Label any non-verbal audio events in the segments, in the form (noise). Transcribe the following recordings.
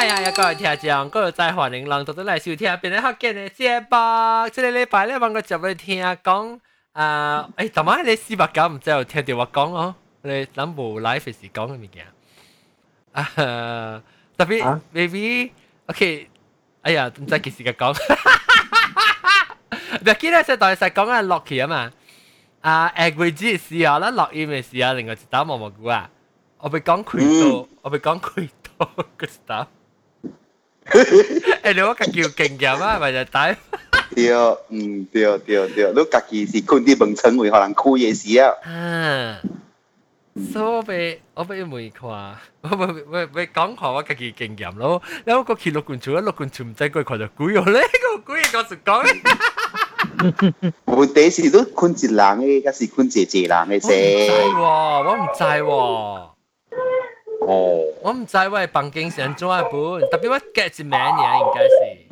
哎呀，各位听众，各位在欢迎人到咗嚟收听，变咗福建嘅节目。这个礼拜咧，帮我接嚟听讲，啊，诶，同埋你四百九唔知有听到我讲哦，你谂无 live 时讲嘅物件。啊，特别 maybe，OK，哎呀，唔知几时嘅讲。唔记得就代实讲紧落期啊嘛。啊，诶，会知时候啦，落音嘅时候，另外一打毛毛菇啊，我被讲开到，我被讲开到个 stuff。 诶 (laughs) 你好家叫劲夹啊 (laughs) 系咪就睇 (laughs) 对嗯对对对。你家己是困地本身会可能哭也是啊。嗯所以我被我被门框被被被讲话我家己劲人咯。然后过去六群主一六群主不在鬼我嘞个鬼我就讲。嘞我第一都困极难嘞应该是困姐姐难嘞噻系我唔在哦，我唔知我系房间上做一本，特别我 get 一名嘢应该是。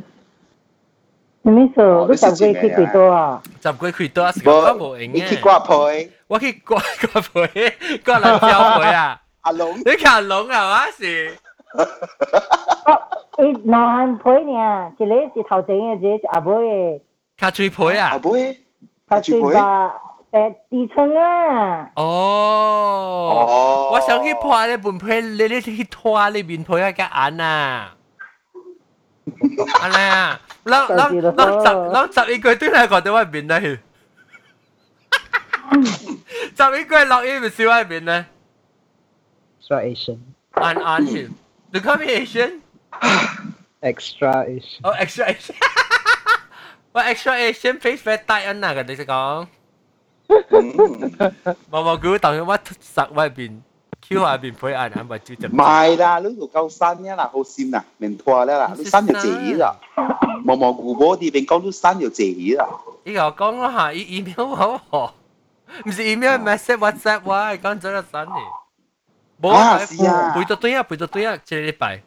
什么数？你十几去几多啊？十几去多啊？是讲冇用嘅。你去挂配？我去挂挂配，挂人交配啊！阿龙，你看龙系嘛是？哦，诶，男配呢？一个是头前嘅，一个是阿妹嘅。卡嘴配啊？阿妹，卡嘴吧， 诶，地层啊。哦。我想去破你本配，你你去拖你面配一个眼啊！安尼啊，เราเราเราจับเราจับอีกคนด้วยก่อนแต่ว่าบินได้จับอีกคนเราอีกเป็นสิว่าบินนะ Extra Asian. อ่านอ่านสิดูเขาเป็น Asian Extra Asian. โอ้ extra Asian ว่า extra Asian face very tight อันน่ะกันดิฉัน讲 冇冇估当然我实外边 Q 下边配眼眼咪照就唔系啦，你度够新嘅啦，好鲜啦，明拖咧啦，你新就谢啦，毛毛菇嗰啲边讲都新就谢啦。依个讲咯吓，email 好好，唔是 email message WhatsApp 哇，讲咗个新嘅。冇啊，是啊，背到对啊，背到对啊，这礼拜。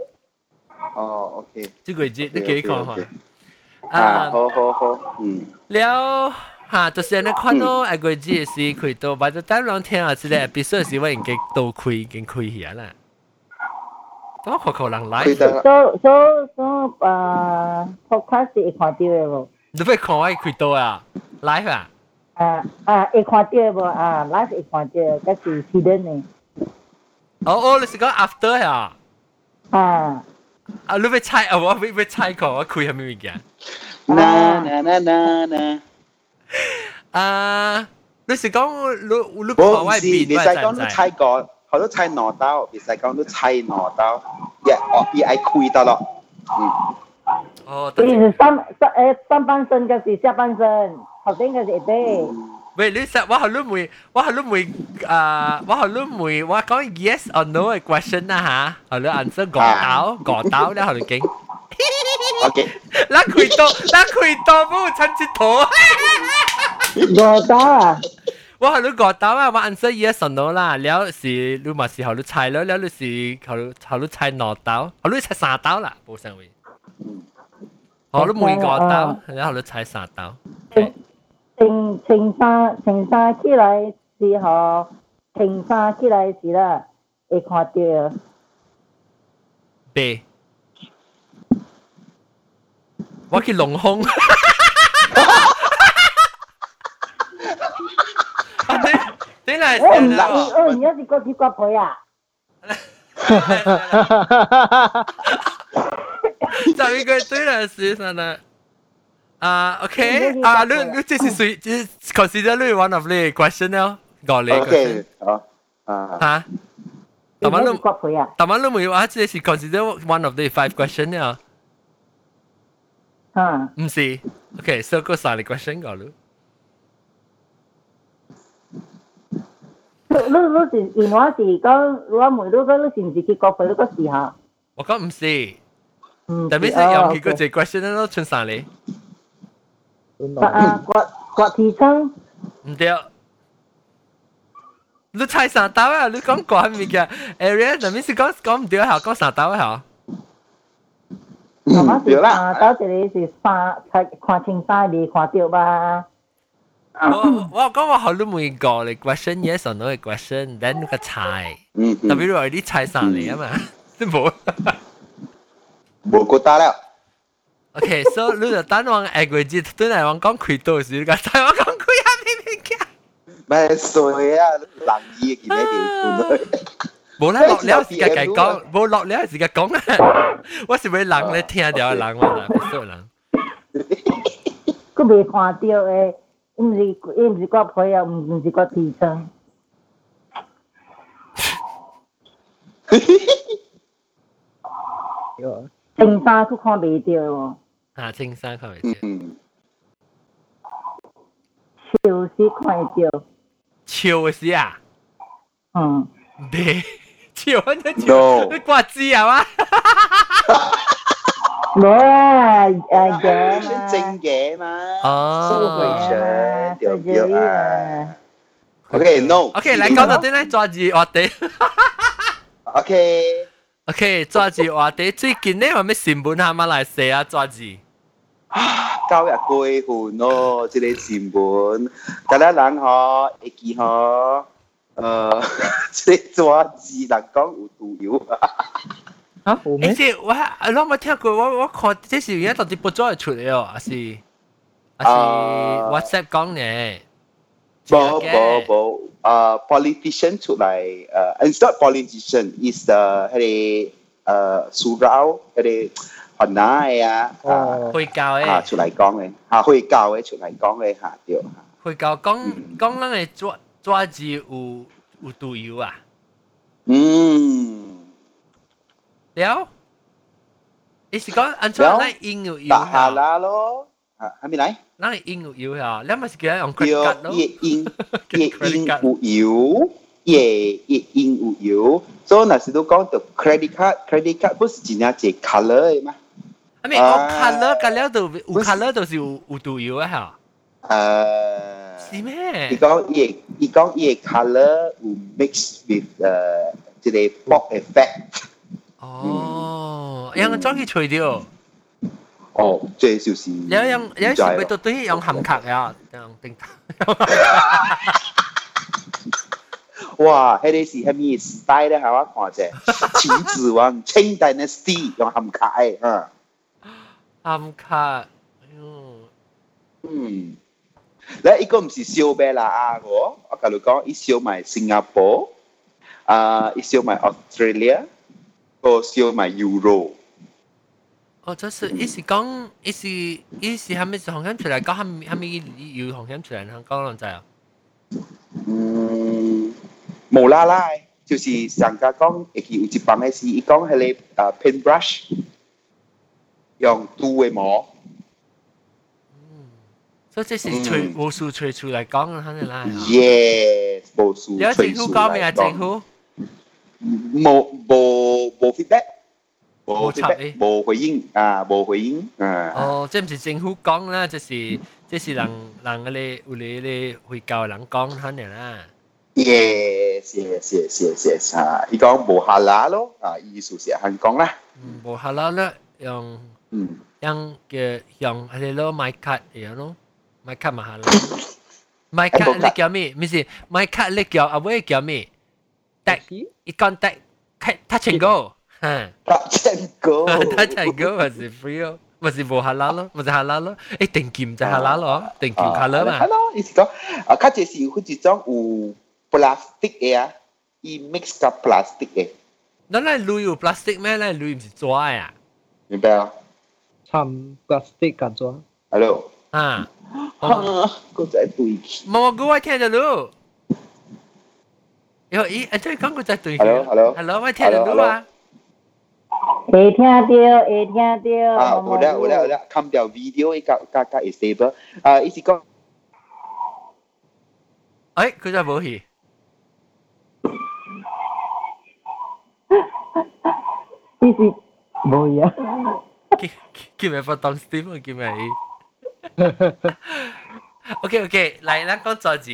哦，OK。这个节你几看下？啊，好好好，嗯。了。 吓，就是你看到一个节是开到，或者单两天啊，之类 episode 是我已经都开已经开起啦。都可可能来。所所所诶 podcast 会看到嘅无？你会看我开到啊？live 啊？啊啊，会看到无？啊，live 会看到，嗰是 hidden 嘅。哦哦，你是讲 after 呀？啊。啊，你要猜啊？我要要猜个，我开系咩物件？na na na na na。 啊，你是讲你你看外边，你系讲你猜过，好多猜攞刀，你系讲你猜攞刀，一哦，一系开得咯，嗯。哦，你是上上诶上半身嘅是下半身，后边嘅是背。喂，你实我系你问，我系你问啊，我系你问，我讲 yes or no 嘅 question 啊吓，系你 answer 个刀个刀咧，系你经。 OK，拉开刀，拉开刀，不亲切头。我刀啊！我系你个刀啊，我 answer yes or no 啦，了是你嘛是后你猜了，了你是后后你猜两刀，后你猜三刀啦，冇上位。后你每个刀，然后你猜三刀。青青沙青沙起来时候，青沙起来时啦，会看到。白。 我去龙空。你嚟我唔系，我而家是过去刮皮啊！就一个对了，是啥呢？啊，OK，啊，你你这是属这是 (laughs) consider 你 one of the question 咯，五个 question。好啊。吓？但系你刮皮啊？但系你冇话，这是 consider one of the five question 咯。 啊。唔是，OK，so 个三个 question 个咯。你你是原话是讲，我问你讲你是唔是去国配嗰个时候？我讲唔是，但系是有几个这 question 咯，春山嚟。啊，国国提倡唔对，你猜三刀啊？你讲国系咪嘅 area？但系是讲讲唔对吓，讲三刀 吓。嗯，对啦。刀这里是三，睇看清晒未看到吧？我我讲我好你每个嚟 question yes or no 嘅 question，then 个猜，特别如果你猜三嚟啊嘛，都冇。 冇觉得啦。 OK，所以你就等我下个节对嚟讲讲开刀时，你讲睇我讲开下边边嘅。咩水啊？冷意嘅件咩地 冇啦，落了时间计讲，冇落了时间讲啊！我是咪人咧听到人我啦，别说人。佢未看到诶，唔是唔是个配啊，唔唔是个提升。有正衫佢看未到喎，啊，青山看未嗯，笑死看得到。笑嘅事啊，嗯，别 笑啊！你 No 你挂字啊嘛？冇啊，诶嘅嘛，正嘅嘛。哦嘅对对啊。 OK，no。 ，OK，嚟讲到啲咧抓住我哋。 OK。 OK，抓住我哋最近咧有咩新闻下马来西亚抓住？交日过换咯，即系新闻，大家人嗬，会记嗬， 诶，即系抓字人讲有毒油。啊，有咩？诶，即我我冇听过，我我看这是而家到底不再出嚟哦，还是还是 WhatsApp 讲嘅？冇冇冇，诶，politician 出嚟，诶，it's not politician, is the 系啲诶 surau 系啲学奶啊，啊哦，会教嘅，啊出嚟讲嘅，啊可以教嘅出嚟讲嘅吓，对吓。会教讲讲咱嘅抓 抓住有有毒油啊？嗯，了，你是讲按照咱应有油打下吓？啦咯，啊，系咪嚟？咱嘅应有油吓？你咪是叫用叫 credit card 咯？夜应夜 credit 应 card 有油，夜夜应有油。所以那时都讲到 credit card，credit card 不是真正系 color 嘅嘛？啊咪我 color 嘅了都有 color 都是有有毒油啊吓？ 诶，是咩伊？讲伊伊讲伊 color 有 mix with 诶即系 pop effect。哦，让我早去除掉。哦，这就是有用有时咪到对用含卡呀，用定。哇！迄个是虾米 style 咧？系我看者，秦始皇 Qing Dynasty 用含卡诶，吓。含卡，嗯，嗯， 咧呢个唔是烧饼啦啊！我我同你讲，伊烧埋新加坡，啊，伊烧埋 Australia，个烧埋 Euro。哦，就是意思讲，意思意思系咪是红险出嚟讲，系咪系咪要红险出嚟香港人就啊？嗯，无啦啦的，就是上家讲，会记有一帮嘅是，伊讲迄个啊 paintbrush，用涂嘅膜。 所以这是吹武术吹出嚟讲嘅，肯定啦。 Yes，无数有政府讲咩啊？政府冇冇冇 feedback，冇冇插 feedback，冇回应啊，冇回应啊。哦，即唔是政府讲啦，就是即是人人嗰啲有你啲会教人讲肯定啦。 Yes yes yes yes yes 啊！伊讲无下啦咯，啊，意思是香港啦。嗯，无下啦咧，用嗯，用嘅用系你攞买卡嘢咯， 买卡嘛下啦。买卡你叫咩？唔是买卡你叫阿威叫咩？但一讲但 touch and go，吓touch and go。 ，touch and go 还是 free 咯，咪是无下啦咯，咪是下啦咯。诶定剑就下啦咯，定剑下啦嘛系。咯，意思讲啊，较这是有好似种有 plastic 嘅啊，伊 mix 甲 plastic 嘅，咱嚟铝有 plastic 咩？咱铝唔是纸啊？明白啊掺 plastic 感觉。 ？Hello，啊， 啊，个仔对起。冇我我听到咯。有咦？诶，即系讲个仔对 Hello，hello， ，hello，我听到咯啊。会听到，会听到。啊，有啦有啦有啦，看条 video 伊甲甲甲 stable，啊，意思讲。诶，佢就冇去。呢是冇嘢。叫叫咪发当 Steve，叫咪。 OK OK，嚟咱讲抓字，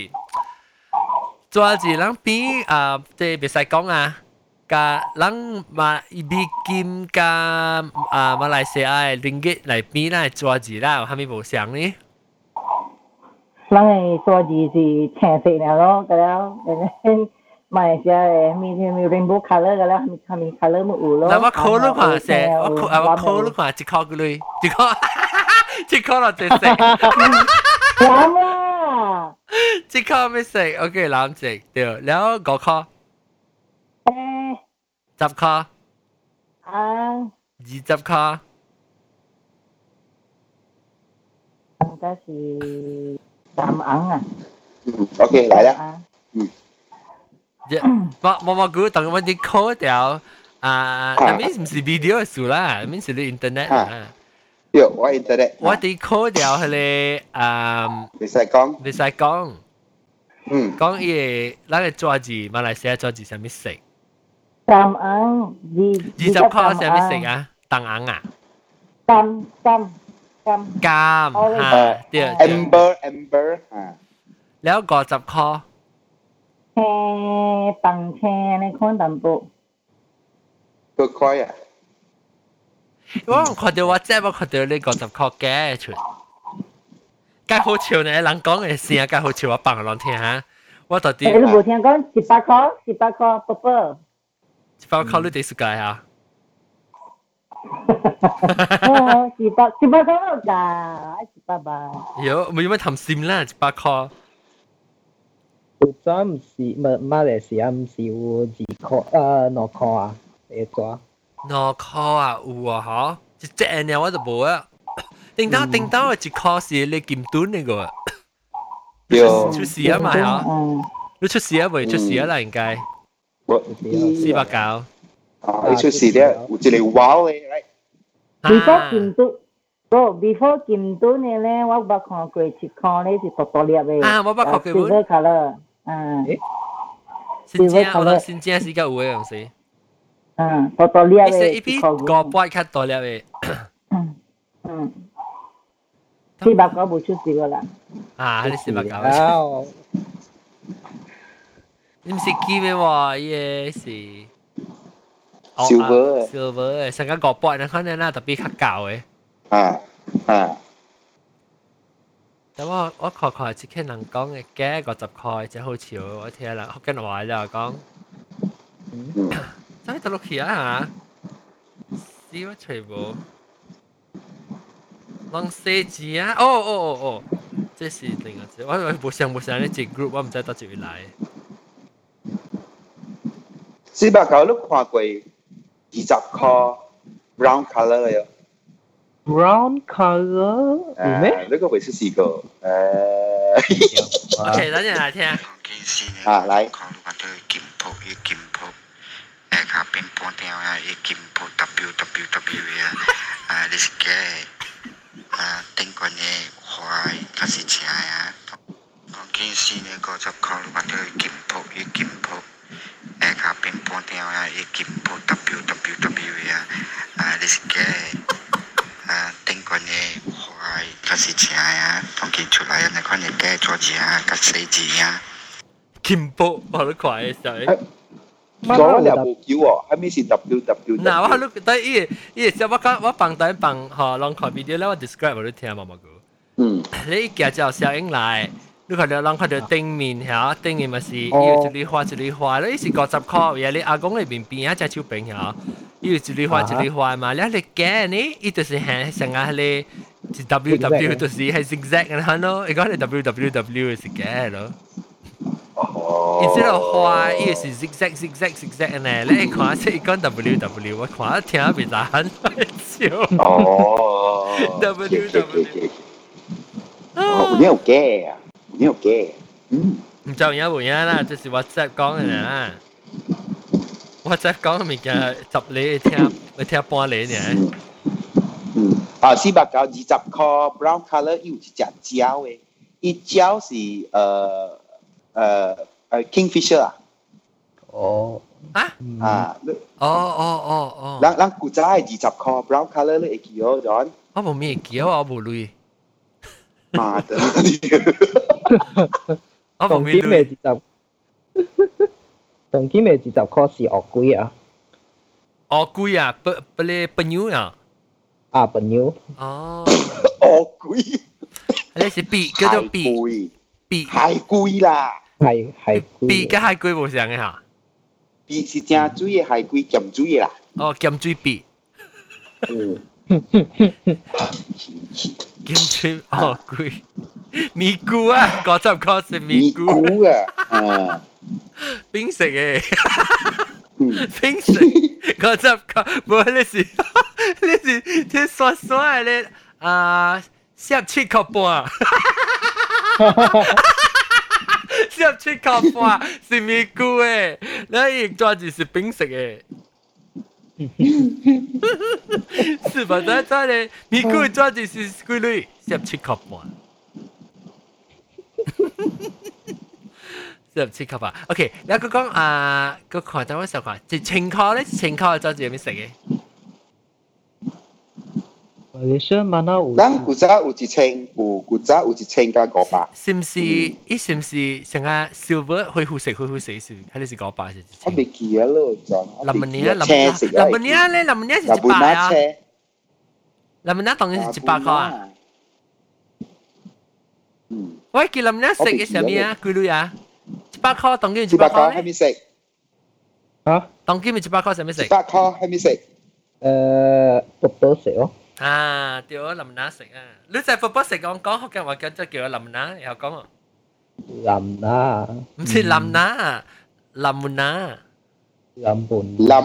抓字咱边啊，即系别使讲啊。甲咱马美金甲啊马来西亚嘅 ringgit 嚟比咱抓字啦，有虾米无相呢？咱嘅数字是青色了咯，咁样， 马来西亚嘅咪咪 rainbow colour 嘅啦，咪咪 colour 咪有咯。嗱，我 call 你看先，我 call 啊，我 call 你看一箍佢类，一箍， 一箍落只食，啱啊！一箍咩食？OK，蓝食对，然后五箍，诶十箍，啊，二十箍，应该是三银啊，嗯，OK，来了，啊，一，我我我估等我啲 call 掉。啊，那边唔是 video 嘅事啦，那边是你 internet 啊。 Yo, what internet? What do you call điều hay là um? Việt Sài Gòn. Việt Sài Gòn. Ừ. Gòn ý, là cái chỗ gì? Mà lại sẽ chỗ gì? Sao mới xịt? Tam ăn gì? Gì sao khó sao mới xịt à? Tam ăn à? Tam tam tam. Cam. Ha. Điều. Ờ, dạ, dạ. Amber amber ha. Léo gọi tập khó. Xe bằng xe này khốn tầm bộ. Tôi coi à. 我看到我这，我看到你講十箍嘅出，介好笑呢！人講嘅聲介好笑，我放人聽下。我到底你冇聽講十八箍，十八箍，寶寶。十八箍你第時解啊？十八十八箍我解，十八吧。有冇有咩談心啦？十八箍。我真唔是，馬馬來西亞唔是有二箍啊，兩箍啊，一個。两块啊，有啊嗬，一只呢我就冇啊。叮当叮当嘅一块是你剑短嚟个，有出事啊嘛嗬？嗯，你出事啊未？出事啊啦，应该我四百九。啊，你出事咧，有一个 wow 嘅，right， before 剑都，不 before 剑都呢咧，我捌看过一块咧是薄薄粒嘅。啊我捌看过 silver colour，嗯新疆我谂新疆是个有嘅样式。 嗯，薄薄粒你食嘅一边块个摆较多粒嘅。嗯嗯，四百个冇出事㗎啦。啊，你四百九。啊！你唔是金嘅喎，嘢是。 silver 嘅， silver 嘅，成个个摆，你可能啦特别较旧嘅。啊啊，但我我确确系只听人讲嘅，嘅个十块真好笑，我听啦，福建话就讲，嗯，真系得落去啊吓！ 试乜全部？浪四字啊！哦哦哦哦，这是另一只，我我冇上冇上呢只 group，我唔知得住嚟。四百九你看过二十块 brown colour 嘅， brown colour 有咩？啊，呢个会是四个，诶 OK，等阵嚟听。件事呢，啊嚟 啊乒乓跳啊一金波 www 啊啊你是啊听过你话他是假呀我惊心的高速公我玩的金点破金点破诶乒乓跳啊一波 www 啊啊你是啊听过你话他是假呀我屁出来呀你看你该做啥该谁急啊 game 快啊时候。所以我哋冇叫喎，系咪是 W W？嗱，我喺度但系依依时我讲我放第放吓，让看 video 咧，我 describe 我都听嘛嘛个。嗯，你夹就小英来，你看到让看到顶面吓，顶面咪是要一粒花一粒花，你是五十块，而你阿公里边边一只手柄吓，要一粒花一粒花嘛，你你夹呢，伊就是系成日你。W W 就是系 zigzag 嘅咯，你讲你 W W W 是嘅咯。 哦，然之后花伊是 zigzag zigzag zigzag 呢，你看即系讲 W W，我看听下别人笑。哦 W W 哦，你有嘅啊，你有嘅，嗯，唔重要唔要啦，这是 WhatsApp 讲嘅啦。WhatsApp 讲嘅物件十你听，你听半你呢？嗯嗯，啊，四百九二十块 brown colour 有一只蕉嘅，一蕉是诶诶诶 kingfisher 啊，哦，啊？嗯啊，你哦哦哦哦，咱咱古仔系二十块 brown colour 你会记好咗，我冇咩记，我冇类，妈的，我冇当咩类。今嘅二十，当今嘅二十块是学贵啊，哦，贵啊，不不咧不牛啊。啊朋友，哦，哦贵，你是比叫做太比贵，比太贵啦， 系系笔嘅海龟无相嘅吓，比是正水嘅海龟咸水嘅啦。哦，咸水笔，嗯，咸水哦龟，咪菇啊，嗰十个是咪咪菇，菇啊，啊，冰食嘅。嗯，平时嗰集个冇你是你是即刷刷嘅啊，十七个半， 十七个半是咪菇诶？你亦抓住是冰食嘅。是吧？在在咧，咪菇抓住是几类？十七个半。十七级啊！OK，你佢讲啊，个看等我时候看，就青烤咧，青烤嘅抓住有咩食嘅？ 你想问下有咱古早有一千，有古早有一千加五百，是唔是？伊是唔是成个 silver 会好食，会好食是？睇你是讲吧？是我未记啊咯，就林文尼啊，林车食林文尼啊咧，林文尼是日本一百啊车，，林文尼当然是一百块啊。嗯，喂，叫林文尼食嘅什么啊？几类啊？一百块当然一一百块百块咧，系咪食？啊？当然咪一百块使咩食一？百块系咪食？诶，卜卜食咯。 à tiểu làm ná sạch à. Lúc này bố bố sạch con có học cái mà cái cho kiểu làm ná hiểu không? à làm ná. Không phải làm ná. Làm ná. Làm bùn làm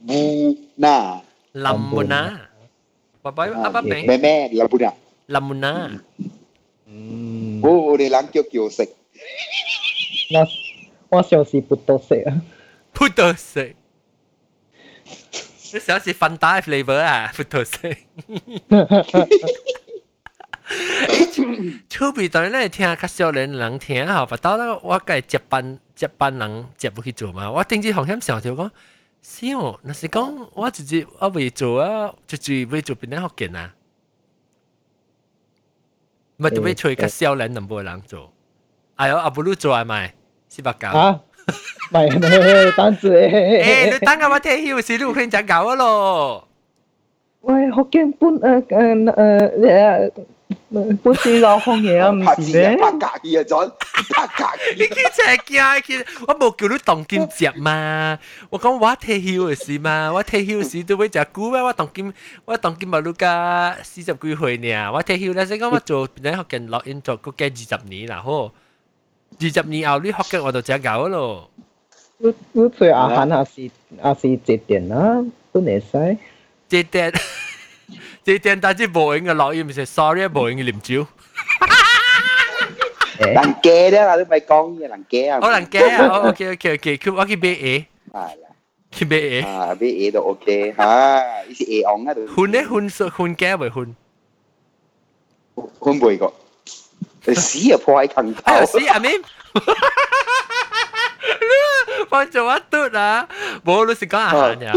bu ná. Làm bùn ná. bà bói à bà bé mẹ mẹ làm bùn ná. Làm bùn ná. Ô để làm kiểu kiểu sạch. Nó nó sẽ là bút tô sạch bút tô sạch 你想是芬达 flavor 啊，葡萄食。出边当然咧听较少年人听吼，不到咧我个接班接班人接不去做嘛。我顶次好险想条讲，是哦，若是讲我直接我未做啊，直接未做边咧学见啊。咪特别吹较少年人冇人做。哎呦，阿不如做系咪？是白搞。啊， 唔系你等住诶，你诶。等下我听晓时，你有可能就搞咯。喂，福建本诶诶诶诶，本是老方嘢啊，唔拍字啊，是咩？拍格嘅啊，咗拍格你叫只惊，其实我冇叫你当剑接嘛。我讲我听晓嘅事嘛，我听晓时都会食股咩？我当剑，我当剑咪录加四十几岁呢。我听晓咧，即讲我做边学紧落 in 做个几二十年啦，好。 二十年后你学紧我就只搞咯。你你最阿闲也是也是节电啊，都会使。这点这点但系冇影嘅落音，唔系 sorry 冇影嘅念招。诶，人惊咧，你咪讲嘅人惊啊，我能惊啊！OK OK OK，佢我去买 A，系啦，去买 A。啊，俾 A 都 OK 吓，呢是 A 昂啊，都换咧换换惊未换？换背个， 你屎啊破喺坑头，哎呦，死阿明！帮做一嘟啊！冇老实讲阿闲呀，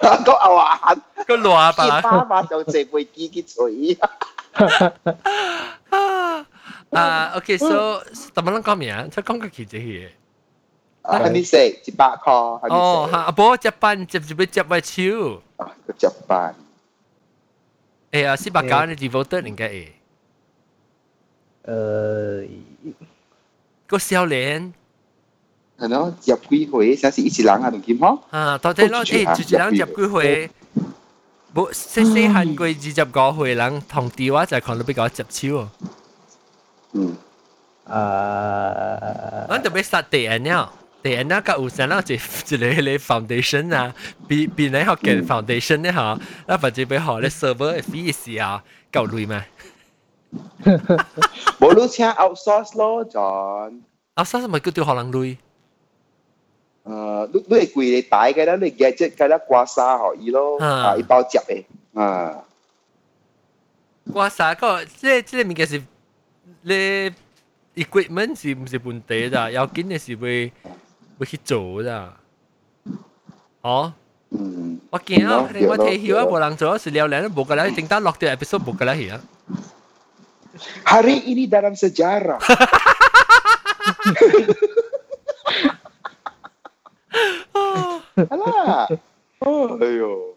讲牛眼，个罗结吧。巴巴就借背机机嘴，啊，OK，so 特乜撚讲咩啊？即系讲个期节嘢。啊，系咪食一百块？系哦，咪食？吓，阿波接班接住俾接位超。啊，个一百，诶啊，四百九你 devoted 应该诶。 诶，个少年系咯，入几回，想是一次人啊，同剑嗬。啊，到底咯，诶，住住人入几回？冇细细汉过二十个回人同电话就系看到比较接超啊！嗯，啊，我特别杀地人了，地人那个有时那就一个咧 foundation 啊，比比你学嘅 foundation 咧吓，那或者俾学咧 server 嘅 fees 啊，够累咩？ 冇你请 outsource 咯，John。啊，三十咪叫对学人累，诶，你你系贵你大嘅啦，你 gadget 嘅啦，刮痧可以咯，啊啊，一包接嘅，啊，哇晒个即系即系物件是你 equipment 是唔是本地咋？有紧嘅是会会去做咋？哦。嗯，我见啊，对咯我睇晓啊，无人做，是了然冇个啦，整单落啲 episode 冇个啦而家。 Hari ini dalam sejarah. Alah. Oh, ayo.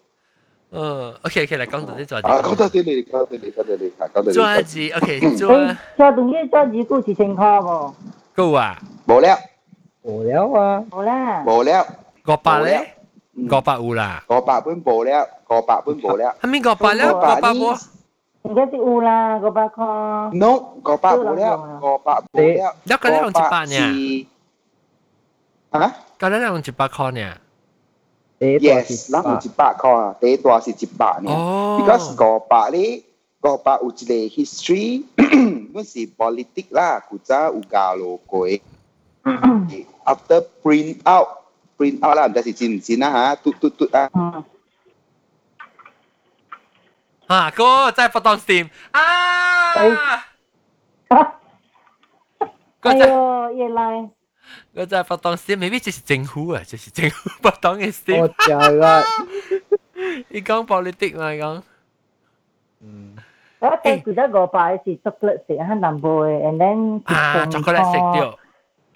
Ờ, ok ok là con tự đi cho chị. À, con tự đi đi, con tự đi, con tự đi, con tự đi. Cho chị, ok, cho. Cho đúng cái cho chị cô chỉ thành kho không? Cô à? Bỏ lẹo. Bỏ lẹo à? Bỏ lẹo. Bỏ lẹo. Có bà đấy. Có bà u là. Có bà bên bỏ lẹo, có bà bên bỏ lẹo. Hắn mình có bà lẹo, có bà bố. Ingeti ula gopako. No, gopak boleh. Gopak boleh. Dah kau orang Jepun ya? Hah? Kau orang Jepun ya? Yes, lang u Jepun kau. Di dua si Jepun ya. Because gopak ni, gopak u jile history, pun si politik lah. Kuza u galo koi. After print out, print out là lah. Dah si á ha, tut tut tut á. 啊。嗯，啊，哥真系不当 Steam 啊！个真哎呦，夜来，个真系不当 Steam，未必就是政府啊，就是政府不当嘅我 Steam。就啦，你讲 politic 嘛？讲嗯，我睇佢得个百是 chocolate 食喺南部嘅，and then 啊，chocolate 食掉，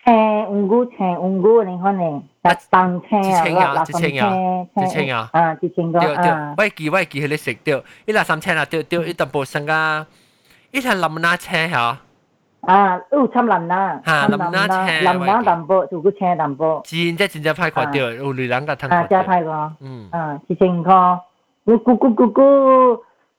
青五菇青五菇你可能特当青啊，之前啊垃之前啊圾之前啊啊，之前个掉掉啊，，喂记喂记佢哋食掉，一粒三千啊掉掉，一淡薄生啊，一条淋那车吓，啊，有参林啦，啊林啦青林啦淡薄，做个青淡薄，真真真正派过掉，有女人个吞啊，加过掉，派个。嗯，啊，之前个你姑姑姑姑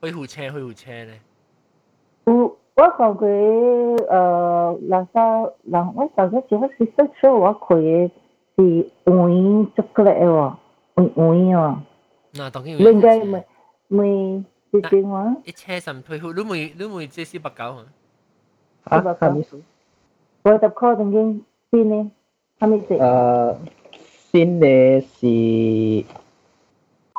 灰乎车灰乎车咧，有我讲佢诶垃圾，嗱我上次我 sister show 我佢是黄巧克力嘅喎，黄黄喎，嗱当剑你应该咪咪是点话？一车神灰乎，你每你每这四百九啊？啊，系咪？我十块中间边呢？系咪食？诶，先嘅是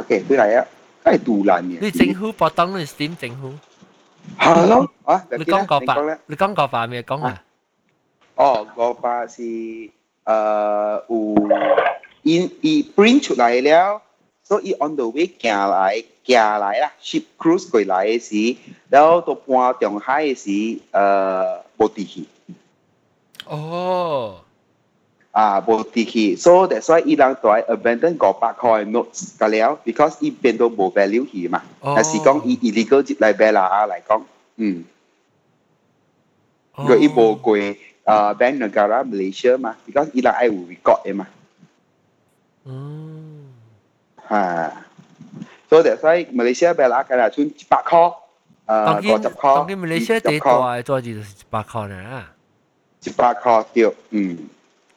OK，对嚟啊，系杜兰嘅。你政府不当你 Steam 政府，系咯，啊，你讲个法讲咧。，你讲个法咩讲啊？哦，个法是诶有 in 伊 print 出嚟了，所以 on the way 行来行来啦，ship cruise 过来嘅时，然后到半中海嘅时，诶冇地气。哦， 啊，冇地气，so that's why 伊人在 abandon 五百块 notes 㗎了，because 伊变到冇 value 去嘛。哦但是讲伊 illegal 入嚟俾啦嚟讲，嗯，哦如果伊冇过诶 bank negara Malaysia 嘛，because 伊人爱有 record 嘅嘛。嗯，吓，所以 that's why Malaysia 俾啦，佢系存一百块，诶当然五十块，当然，Malaysia 第一大嘅座字就是一百块啦，一百块对，嗯，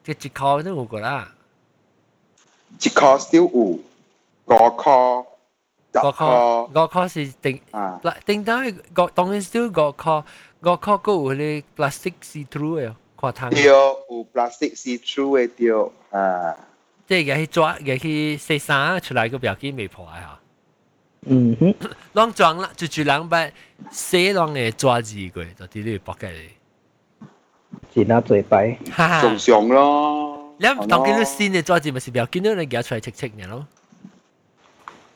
即一块都有个啦，一块 still 有，五块，十五块块，五块是定啊，嗱定单个当然 still 五块，五块个有啲 plastic see through 嘅，看汤对，。有 plastic see through 嘅对，吓。即系去抓，嘅去洗衫出来个表记未破啊！嗯哼，啷装啦，就住两百洗啷嘅抓字过，就啲呢搏嘅 嚟。是那嘴擺。哈哈，常常咯。你唔當見到新嘅抓字咪是表見到你夾出嚟戚戚嘅咯。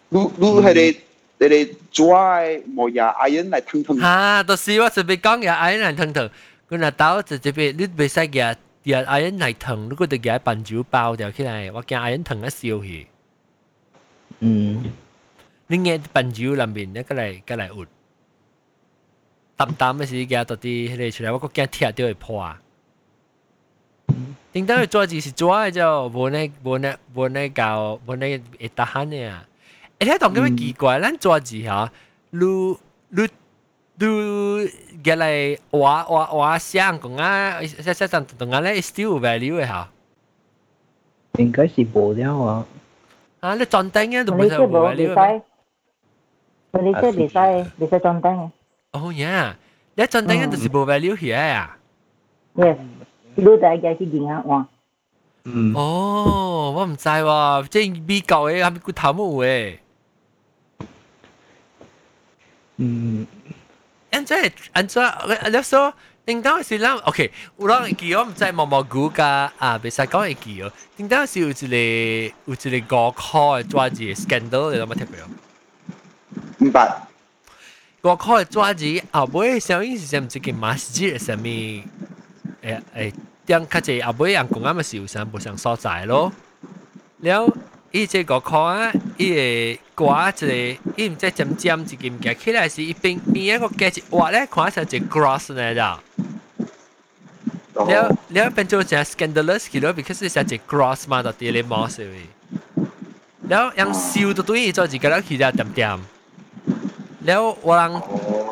你你係你你哋 dry 冇呀 iron 嚟騰騰。哈，到時我準備講嘅 iron 嚟騰騰，佢那刀就這邊你未使嘅嘅 iron 嚟騰，如果哋嘅笨酒包掉起來，我驚 iron 騰一燒去。嗯，你嘅笨酒裏面一個嚟個嚟活，淡淡嘅時嘅到啲嚟出來，我個驚鐵都會破啊！点解佢做字是做嘅就冇呢冇呢冇呢教冇呢会打慳嘅啊！而且当咁样奇怪，咱做字吓，你你 都嘅嚟话话话想讲啊，即即阵同我咧 still 有 value 嘅吓。应该是无了啊。啊，你装订嘅都唔系马来西亚无 value 袂咩？使，马来西亚袂使袂使装灯哦呀，你装订嘅都是冇 value 嘅啊。嘅，yes， 你就系家去银行换。嗯，哦，我唔知喎，即系美国嘅，系咪佢头冇嘅？嗯，按照按照你说，点解是谂？OK，我谂记我唔知毛毛菇噶啊，别使讲会记哦。点解是有一个有一个高考嘅抓子 scandal，你有冇听过？唔白，高考嘅抓子后尾上意是唔知叫马斯吉什么？诶诶， 点卡只阿妹人公阿是有啥，不想所在咯。了，伊这个看啊，伊个挂只，伊唔只尖尖只间夹起来是一边边一个夹只，哇咧，看下只 cross 呢咋？了了，边做只 scandalous，去了，because 是只 cross 嘛，到底咧冇事喂。了，用修的对，做只个了，去他点点。了，我人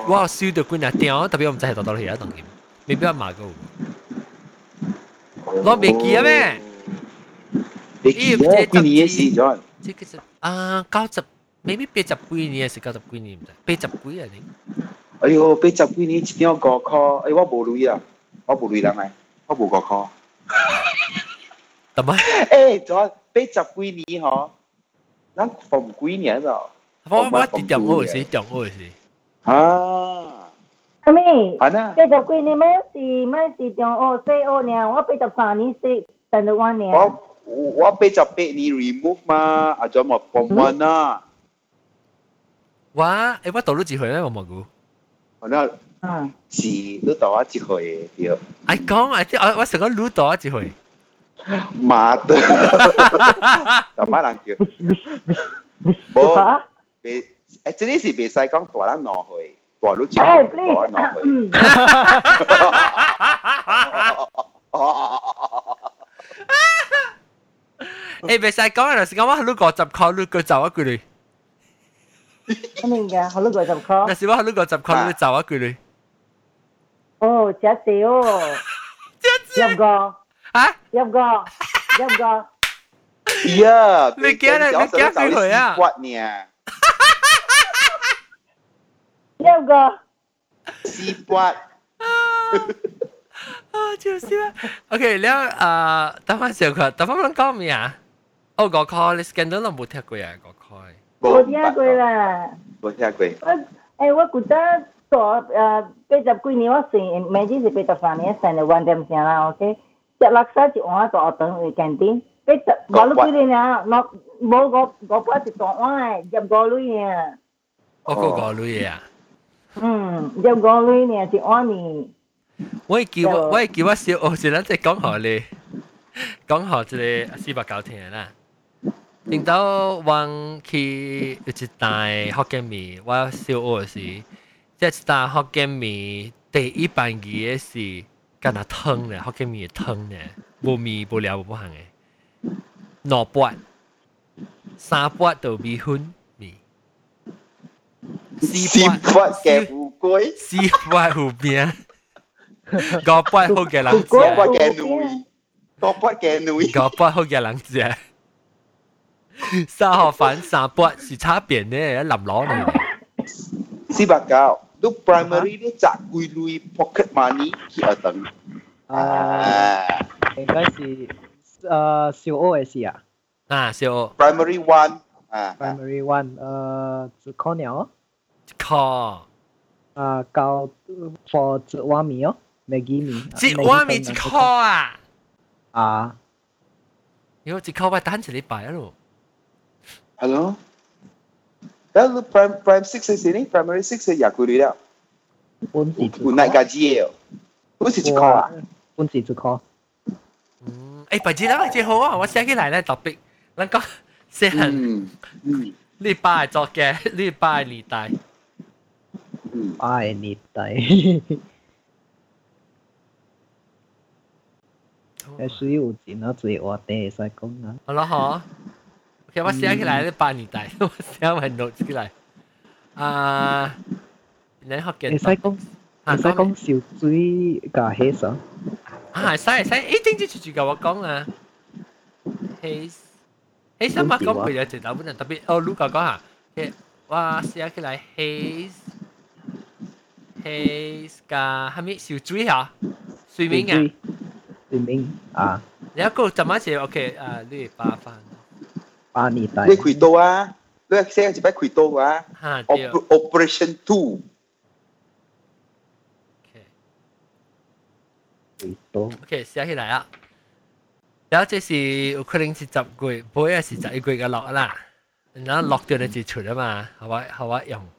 我修的滚啊，掉，特别我们在系多多去啊，当然，没必要买个。我未记啊咩？你记得几年嘅事咗？即系其实啊，九十，maybe 八十几年是九十几年唔知，八十几啊你。哎呦，八十几年一定要高考，哎，我冇累啊，我冇累人嚟，我冇高考。点解？诶，咗八十几年嗬，咱逢几年咯？我我啲点我是点我是。啊， 阿妹，系啊，八十几年咩事？咩事中学四学呢？我八十三年四，等到我呢。我我八十八年 remove 嘛，阿咗冇 form one 啊，我诶我到咗几岁咧？我冇估。我那嗯，是都到我一岁对，I 讲啊，即我我成个攞到一岁。妈的，就乜人叫？冇。吓？别诶，真系是别使讲大人攞去， Poi lo zio hey, poi no. Mm. Ê, bây ừ. (laughs) giờ có à, là có mất lúc gọi tập khó lúc gọi tập quá rồi. Mình gà, họ lúc gọi tập khó. Là sao họ lúc gọi tập khó lúc tập quá rồi. Ồ, chết tiêu. Chết tiêu. Dâm gò. Hả? Dâm gò. Dâm gò. Yeah. Mình kia này, mình kia cái rồi à. Quạt nè. Yoga. Sipwat. 아, 잠시만. 오케이, 려 아, 답한 씨 그, 답한 껌이야. 어, 거 call scandal 못 했고야, 거 call. 못 했고야. 못 했고야. 에, 와 구다 tổ bây giờ quy nếu xin mấy chỉ bây giờ phản ứng sẽ là quan điểm xem là ok chắc là sao chỉ ông tổ tận người cần tin bây giờ bỏ lúc quy đi nào nó bố có có phải chỉ tổ ông này giờ bỏ lui nè có có lui à 嗯，入個類呢是安尼。我叫我我叫我小學時咧，即係講下你講下即係四百九天啦。领导往去一大福建面，我小學時，即係大福建面第一班嘅嘢是干那湯咧，福建面嘅湯咧，無味無料無行嘅，兩撥三撥就米粉味，四丝骨嘅乌龟，四拨有边。五百好嘅人嗰食，骨嘅女，嗰骨嘅女。五百好嘅人食。三号饭三百是差别呢，林攞嚟。四百九，都 primary 啲赚几类 pocket money 去学等。啊，啊应该是呃小学嘅事啊啊，小，primary one 啊， ，primary one，呃， 只考了哦，靠，啊，教 for 只碗米哦，Maggi 米，一碗面一箍啊！啊，哟，一箍我等一礼拜咯。系咯。但系 prime prime six 嘅时呢，primary six 嘅廿几类啦，本是只有哪个嘢？好似一个啊。本是只考，嗯，诶，白纸啦，最好啊！我写起来咧特别，能够写行嗯嗯礼拜作嘅礼拜二大。 嗯，爱你弟，诶水有钱啊，最话地使讲啊，好啦，嗬。OK，我写起来礼拜二大，我写埋 note 起来。啊， 你学嘅会使讲会使讲小水甲黑色，啊，系使系使，诶，顶住住住教我讲啊，系系什么讲佢有只豆本人特别哦，Lu 讲讲下，嘅哇写起来 haze haze 加系咪小水吓？水面啊，水面啊，你一个怎么写？OK 啊，你八番，巴尼带你开刀啊？你写一摆开刀啊吓对？Op-？Operation Two， ，OK。水多， OK，写起来啊！然后这是有可能是十月，不会是十一月嘅落啦。然后落掉你就出啊嘛，系咪？系咪用？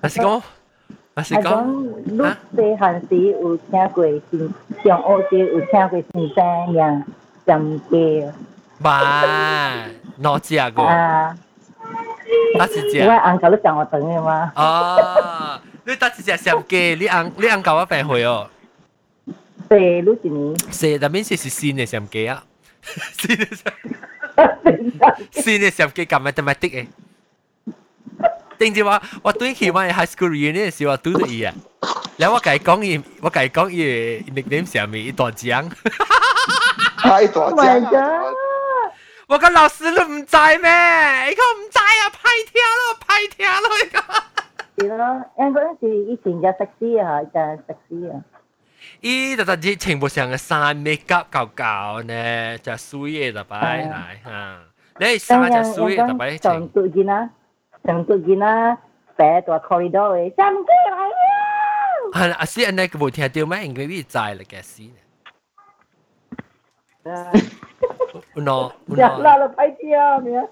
还是讲？ 还是系讲讲？你细汉时有听过先，上学时有听过先生呀，浸记嘛，我知啊个，啊，打是只我。阿舅都上我等嘅嘛，哦，你打是只上机，你按你按教我病会哦。四六一年，四特别是是新嘅上机啊，新嘅上新嘅上机咁 mathematic 嘅。 定住话，我对起我 high school reunion 嘅时候，我读到伊啊。然后我计讲伊，我计讲伊 nickname 上面一段奖，太大 Oh my 只 god！我个老师都唔知咩？伊个唔知啊，派听咯，派听咯，伊个。系咯，因嗰阵时以前就食丝啊，就食丝啊，伊就就全部上嘅衫 make up 搞搞呢，就水嘅就摆嚟吓。你衫就水嘅就摆上情。 到见啦，上到见啦，摆喺 corridor 嘅，浸记嚟啦！系啦，阿师人哋冇听到咩？应该会知嚟嘅师。(laughs) no 日啦，就(laughs) 拍照咩？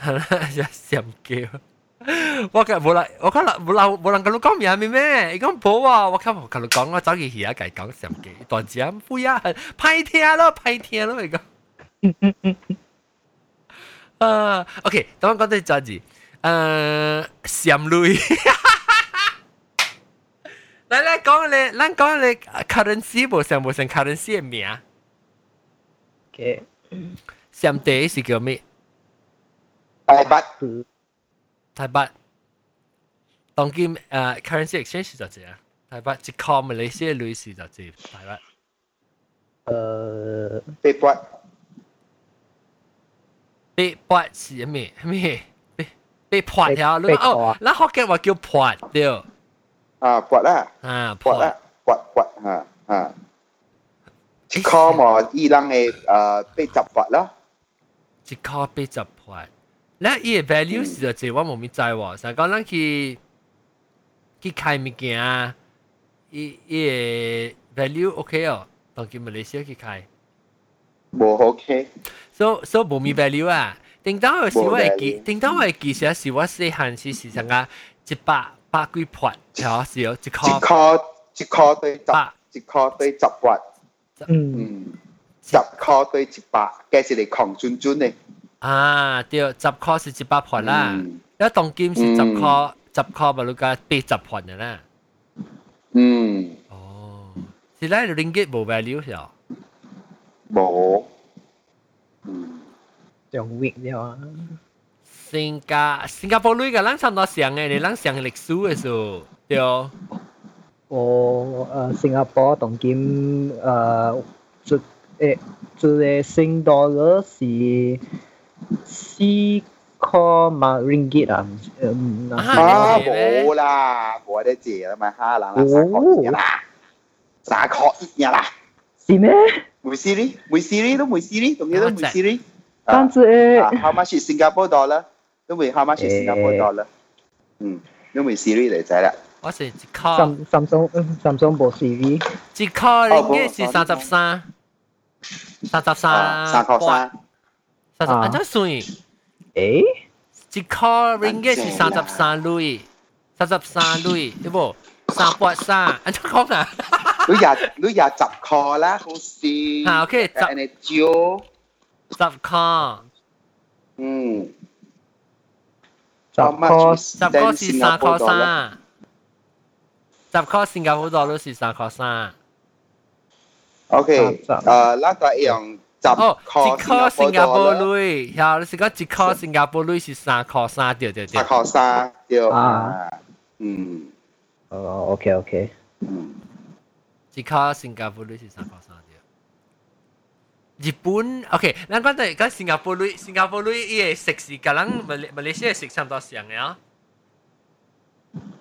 系啦，就闪叫。我嘅冇啦，我讲啦冇啦冇人咁讲名咩咩？伊讲冇啊！我今日同佢讲，我走去而家计讲闪叫，段子咁灰啊，派听咯，派听咯，伊讲。啊，OK，等我讲到阵字， 诶，闪泪。嚟嚟讲你，咱讲你 currency 无成无成 currency 嘅名，嘅闪地是叫咩？大八是台北当今诶 currency exchange 就系啊，台北一箍马来西亚类似就系台北。诶八八被破是咩咩？ 被被破条，你被讲哦破，咱福建话叫破对，啊，八啦，啊八啦，八八啊啊，一箍嘛，伊人嘅诶八十八啦，一箍八十破。嗱，伊嘅 value 是就系我冇咪知喎，就系讲咱去去开物件啊，伊伊嘅 value OK 哦，当今马来西亚去开。无 OK， so so 冇咪 value 啊！ 顶到有时我会记，冇 value 顶到我会记时是我细汉时是成个一百百几破，条是有一一箍箍一箍对十百，一箍对十八，嗯嗯，十箍对一百，计是嚟狂转转嘅，啊，对，十箍是一百破啦，嗯一当金是十箍，十箍咪如个八十破嘅啦。嗯，哦，是咧 ringgit 冇 value 系无，嗯， 上 week 了啊，新加新加坡女嘅，咱差唔多上嘅，你咱上历史嘅时候，对。我诶新加坡当今诶一诶一个新 dollar 是四块嘛 ringgit 啊，嗯啊啊你借咩冇啦，冇得借啦嘛，哈啦啦，三箍一啦，三箍一啦。是咩？每 series 每 series 都每 series，仲记得每 series。 但是诶啊，how much is Singapore dollar？都会 how much is Singapore dollar？嗯，都每 series 嚟仔啦。我是一箍，三三松三松冇 CV，一箍 ringgit 是三十三，三十三，啊，三箍三。三十，啊安怎算？诶一箍 ringgit 是三十三镭，三十三镭，对不？三八三，安怎讲啊？你廿你廿十箍啦，好似。吓，OK，十 诶，你招。十箍，嗯。十 How much 块 is 十箍 then 是三箍 Singapore dollar？三，十箍新加坡dollar 都是三箍三。 OK，十十诶，嗱个一样十哦，箍一箍新加坡 dollar，镭，然后你是讲一箍新加坡镭是三箍三，对对对三。箍三，对啊啊。嗯。 哦，OK OK，嗯，只靠新加坡女是三块三条。 日本 OK，咱讲到讲新加坡女，新加坡女伊个食是甲咱马来马来西亚食差唔多像嘅啊。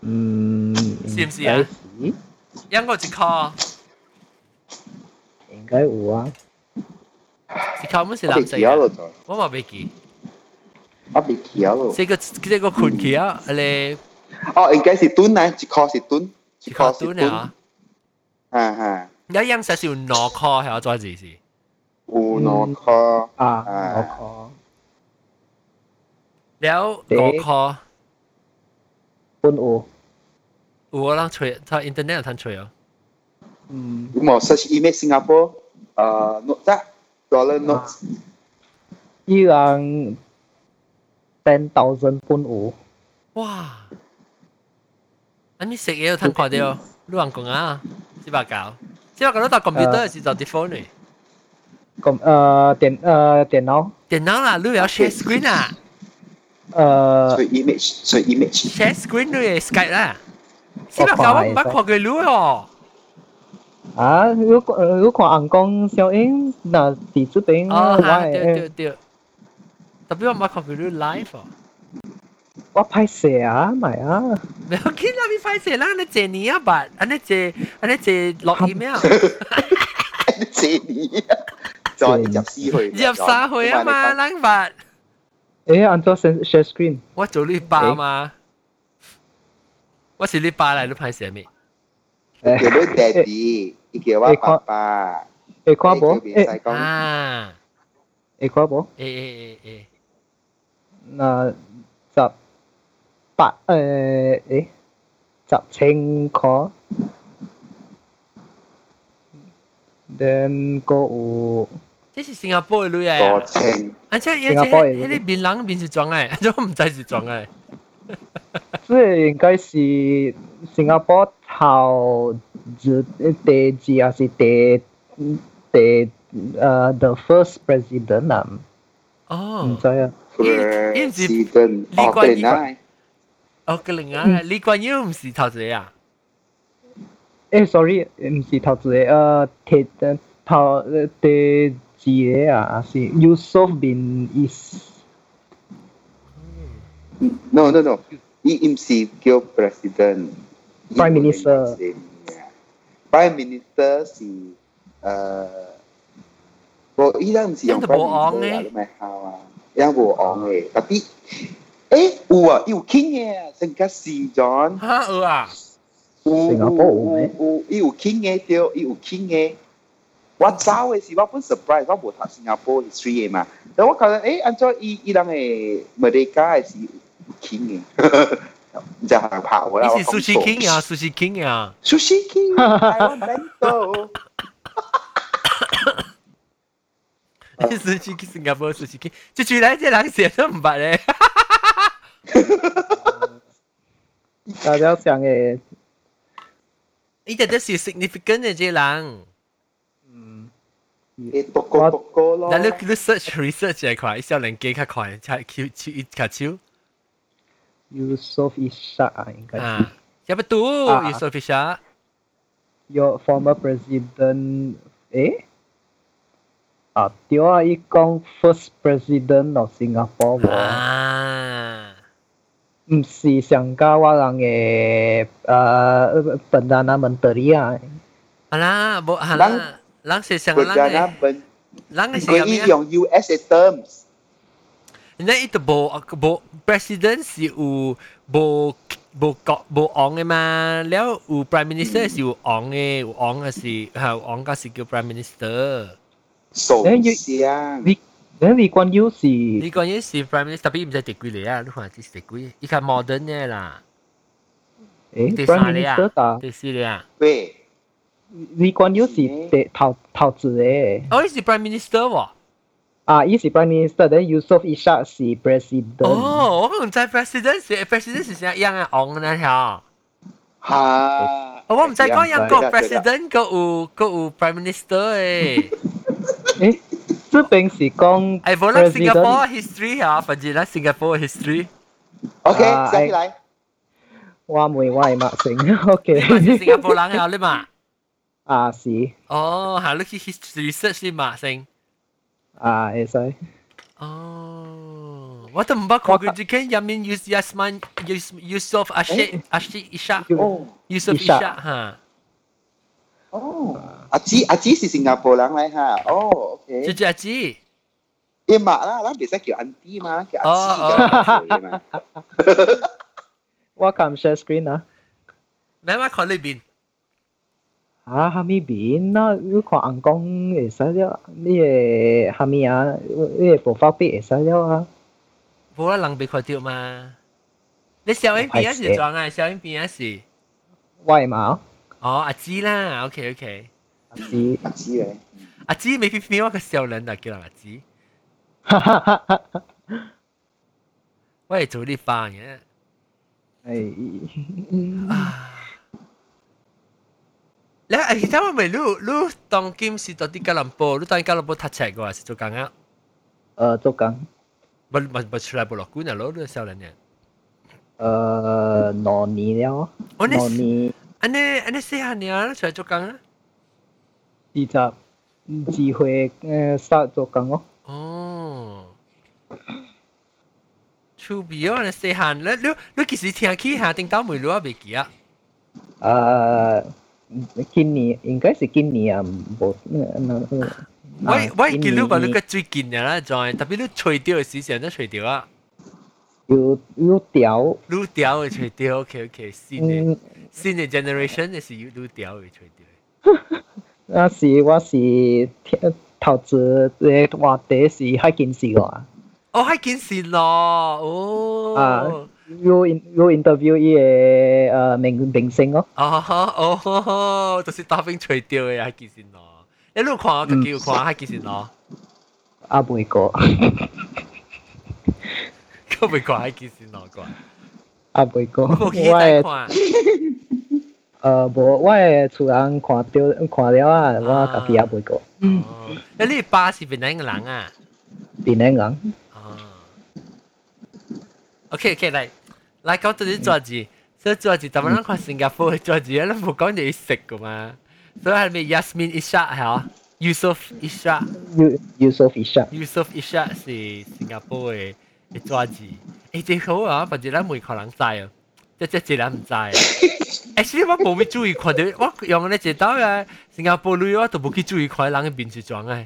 嗯，是唔是啊应因个一靠该应该有啊，一靠乜是我未蓝色啊？记咗咯，就我嘛未记，我未记咗咯。这个这个困起啊，你哦，应该是蹲啊，一箍是蹲，一靠是端啊，哈哈，有样实是有两靠系我做 อูนอคออ่าหนอคอ แล้วกอคอปุนอูอูร่างช่วยทางอินเทอร์เน็ตทางช่วยอะอืมหมอ search image Singapore อ่า note จ้ะดอลลาร์โนะยี่รัง ten thousand ปุนอูว้าอันนี้เสียเอลทันขอเดียวร่วงกงอะสิบาทเก่าสิบาทเก่าเราตัดคอมพิวเตอร์สิตัดทีโฟนหน่ย 啦，你要 share screen 啊诶所以 image，所以 image， ，share screen 你系 Skype 啦。四百九我唔捌看过你哦。啊，如果呃如果看红光效应，那喺这边哦，我吓，对对诶对。特别我唔捌看过你 live 哦。我拍摄啊，咪啊，唔要紧啦，你快些啦，你借你啊吧，安尼借，安尼借落 email，借你， 再入私去，入xã会啊嘛，冷吧。诶按照 share screen，我做你爸嘛，我是你爸嚟，你拍写咩？叫诶你爹哋，伊叫我爸爸，会看无？你诶叫别使讲，啊，会看无？诶诶诶诶，那十八诶诶十千块，then 个 有这是新加坡嘅女多啊。情，而且而且新加坡嘅女迄啲面人面是装嘅，我唔知是装嘅。这应该是新加坡头第第二还是第第诶 the first president 啊？哦唔，知啊。 president 李哦，对冠英啦，哦，个另外李冠英唔是头一啊。诶，sorry，唔是头一个，诶，第头第 idea así. À? À, Yusuf bin Is. No, no, no. EMC kêu president. Prime Minister. Prime Minister si uh, Bo, ilang si yung Prime Minister. Ano ba hao ah? Yang bo ong eh. Tapi eh u ah, u king eh. Sengka si John. Ha, u ah. U u u u king eh, tio, u king eh. 我早誒，知道不？surprise，我冇睇新加坡 history 嘅嘛。但系我覺得，誒，按照伊伊當誒馬來西亞係 king 嘅，真係好怕。我係。呢是 sushi king 呀，sushi king 呀，(laughs) (laughs) sushi king。哈哈哈哈哈。呢 sushi king 新加坡 sushi king，就住喺呢啲人寫都唔白咧。哈哈哈哈哈哈。大家講誒，(laughs) 呢啲都係 significant 嘅，呢啲人。嗯，诶，独个独个咯。但你你 search research 嚟看，少年机较快，才 Q 超一较超 Yusof Ishak 啊，应该是。啊。Siapa tu? Ah. Yusof Ishak. Your former president，诶？啊，对啊，伊讲 first president of Singapore 喎， Ah. 唔是上加我人嘅诶 Perdana Menteri 啊， Alah, bo Lang- alah. Lang Lắng sẽ sẵn lắng này. Mình, lắng sẽ gắn ý dòng US terms. Nên ít bộ bộ president si u bộ bộ có bộ ông ấy mà léo u prime minister si u ông ấy u ông ấy si ha u ông ấy si kêu prime minister. Sổ xiang. Then Lee Kuan Yew gì Lee còn Yew si prime minister tapi mesti tekui le ya, lu ha ti tekui. Ikan modern ni lah. Eh, prime à? minister ta. Tekui le ya. Wei, 李冠佑是第头头一个。哦，你是 prime minister 喎。啊，伊是 prime minister，then Yusof Ishak 是 president。哦，我唔知 president 是 president 是啥样啊？昂那条。吓。我唔知讲样个对啦对啦 president 个有个有 prime minister 诶。(laughs) 诶，这边是讲哎，无啦 president Singapore history 啊，反正啦 Singapore history。 OK，啊下起来。 我妹我系陌生，OK 你嘛是新(laughs) 加坡人啊，你嘛？ 啊是哦，系你去 history research 你嘛先？啊会使哦，我都唔捌看过之前入面 use Yasman use Yusuf Ashik Ashik Ishak 哦 Yusuf Ishak Ishak 哈，哦，阿姊阿姊是新加坡人嚟吓，哦就，OK，就阿姊，伊嘛啦，咱别使叫 auntie 嘛，叫阿姊哦嘅嘛。我揿 share screen 啊咩话看里边？ 啊哈咪边啊，你看人讲会使了，你嘅哈咪啊，你嘅 profile pic 会使了啊，冇啦，人被看到嘛？你小影片是装啊？小影片是？我系嘛，哦，阿姊啦，OK OK，是阿姊嚟，阿姊未必变我个小人啊，叫人阿姊，我系做啲饭嘅。系 你诶，其实我咪你你当今是到啲吉隆坡，你当吉隆坡读册嘅话是做紧啊？诶做紧唔唔唔出来不落官啊，攞呢个小人嘅。诶两年了，我呢两年安尼安尼细汉年出来做紧啊？二十机会诶 start 做紧咯，哦，趣味哦，安尼细汉，你你你其实听起下顶到梅路啊未记啊？诶 今年應該是今年啊，冇誒我我係見你話你個最近嘅啦，仲特別你吹掉嘅時陣都吹掉啊，有有條擼掉嘅吹掉，OK OK，新嘅嗯。新嘅 generation 嘅是要擼掉嘅吹掉。(laughs) 那是我是聽投資嘅話題是海件事個啊，哦，海件事咯，哦。啊 有 in 有 interview 伊嘅诶明明星咯，哦哦，就是打冰吹掉嘅系件事咯。你路看个叫看系件事咯，阿妹个佢咪看系件事咯个。阿妹个，我冇期待嘅看。诶无我嘅厝人看到看了啊，我家己阿妹个，哦，你你爸是边个人啊？边个人？哦。OK OK，嚟 嚟讲到啲桌子，所以桌子特别人看新加坡嘅桌子，你冇讲你食噶嘛？所以系咪 Yasmin Ishak 系啊？Yusuf Ishak。 You Yusof Ishak， Yusof Ishak 是新加坡嘅嘅抓子，诶最好啊，或者咱每个人知啊，即即即人唔知啊。Actually 我冇咩注意看到，我用咧一道啊，新加坡女我都冇去注意看人嘅面是装嘅。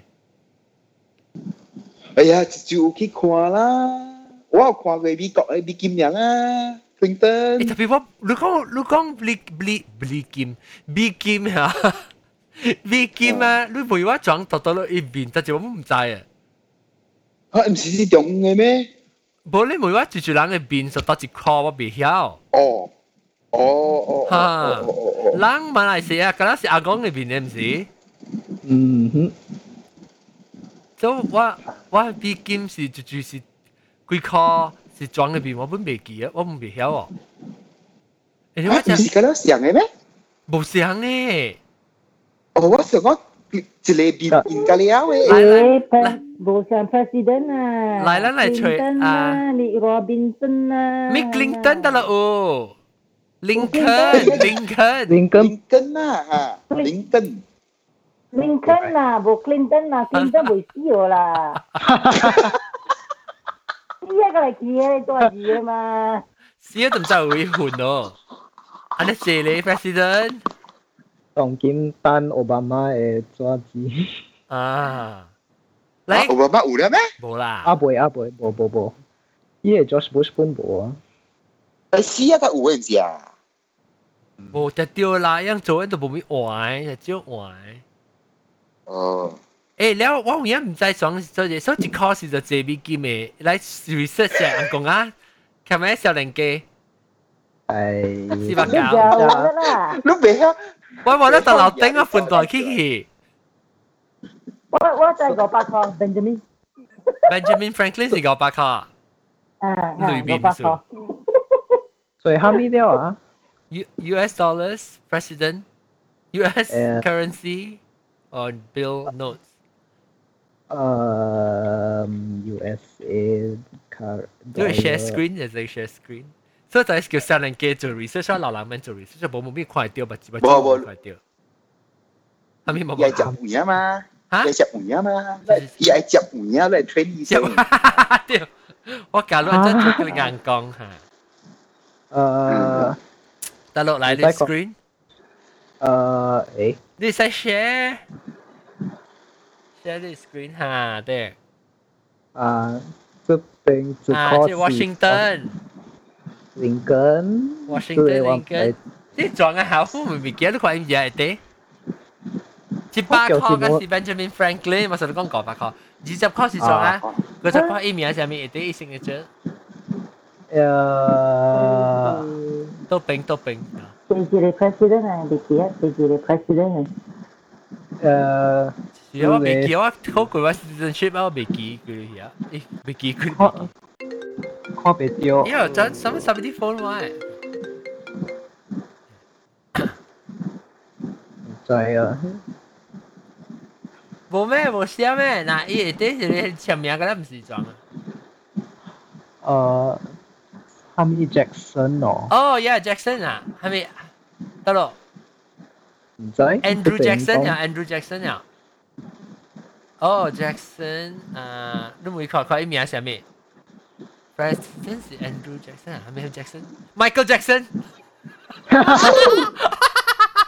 哎呀，就有去看啦， 我有看过美国嘅美金人啊，Clinton 诶特别我你讲你讲 bli bli bli 金 B 金吓，B 金啊，你每我装到到落一边，但系我唔知啊。吓唔是是中嘅咩？无你每我住住人嘅边，就得一箍我未晓。哦哦哦哈哦哦哦，人马来西亚，嗰阵是阿公嘅边嘅唔是？嗯哼，所以我我毕竟是就就是 几箍是装入边，我本未记啊，我唔未晓哦。诶，我吓唔真是咁样想嘅咩？冇想呢，哦，我想讲一个变变㗎了来诶，来诶，部上 president 啊，来咱来吹 Clinton 啊，李 Robinson 啊，咪 Clinton 得啦哦，Lincoln，Lincoln，林根林根啊吓，林根， Lincoln 啊，部 Clinton 啊，Clinton 未死咗啦。 呢一个嚟企喺多字啊嘛，死咗都唔知会换咯。安尼谢你 President 当今单奥巴马嘅抓子，啊，啊，嚟奥巴马有了咩？冇啦阿，妹阿妹，无无无，伊个 George Bush 本无啊，诶是啊，佢有嘅咋？冇就掉啦，样做都冇咩坏，就少坏。哦， 诶、欸，了我有影毋知爽做者，所以一考试就坐笔记诶，来 research 下人讲啊，看咩少年家。哎，是吧？搞，你别晓，我我咧到楼顶啊，分段去去。我我在五百块，Benjamin。Benjamin Franklin 是五百块。啊，五百块。所以 how many 掉啊？U U.S. dollars, president, U.S. currency, or bill notes. 诶 USA car，都系 share screen 就系 share screen， 所以就系叫少年家做 research，所以老人们做 research 就冇冇咩快掉，不只不冇冇快掉。系咪冇伊系食鱼啊嘛，吓伊系食鱼啊嘛，伊系食鱼啊嚟 train 医生。掉，我搞到真系叫硬讲吓。诶得落嚟啲 screen，诶诶你使 share share 啲 screen 吓，对。啊，这边只啊，可即系 Washington。林根 Washington Lincoln，啲撞嘅校夫唔系记得佢唔系啲，一百箍嘅是 Benjamin Franklin，我实你讲九百箍，二十箍是撞啊，嗰十箍 A 名上面一啲 signature，诶都冰都冰。第几个 president 啊？第几啊？第几个 president 啊？诶 如果我未记，我好攰我 citizenship 我未记佢呀，诶未记佢。看看别掉，因为真什么什么啲 phone 话，就系啊，冇咩冇写咩，嗱依啲就你前面嗰啲唔是撞啊。诶，Sammy Jackson 哦，哦，yeah Jackson 啊，系咪得咯唔知？Andrew Jackson 啊，Andrew Jackson 啊。 哦，Jackson 啊，你冇看看伊名上面？President 是 Andrew Jackson 啊，系咪 Jackson？Michael Jackson。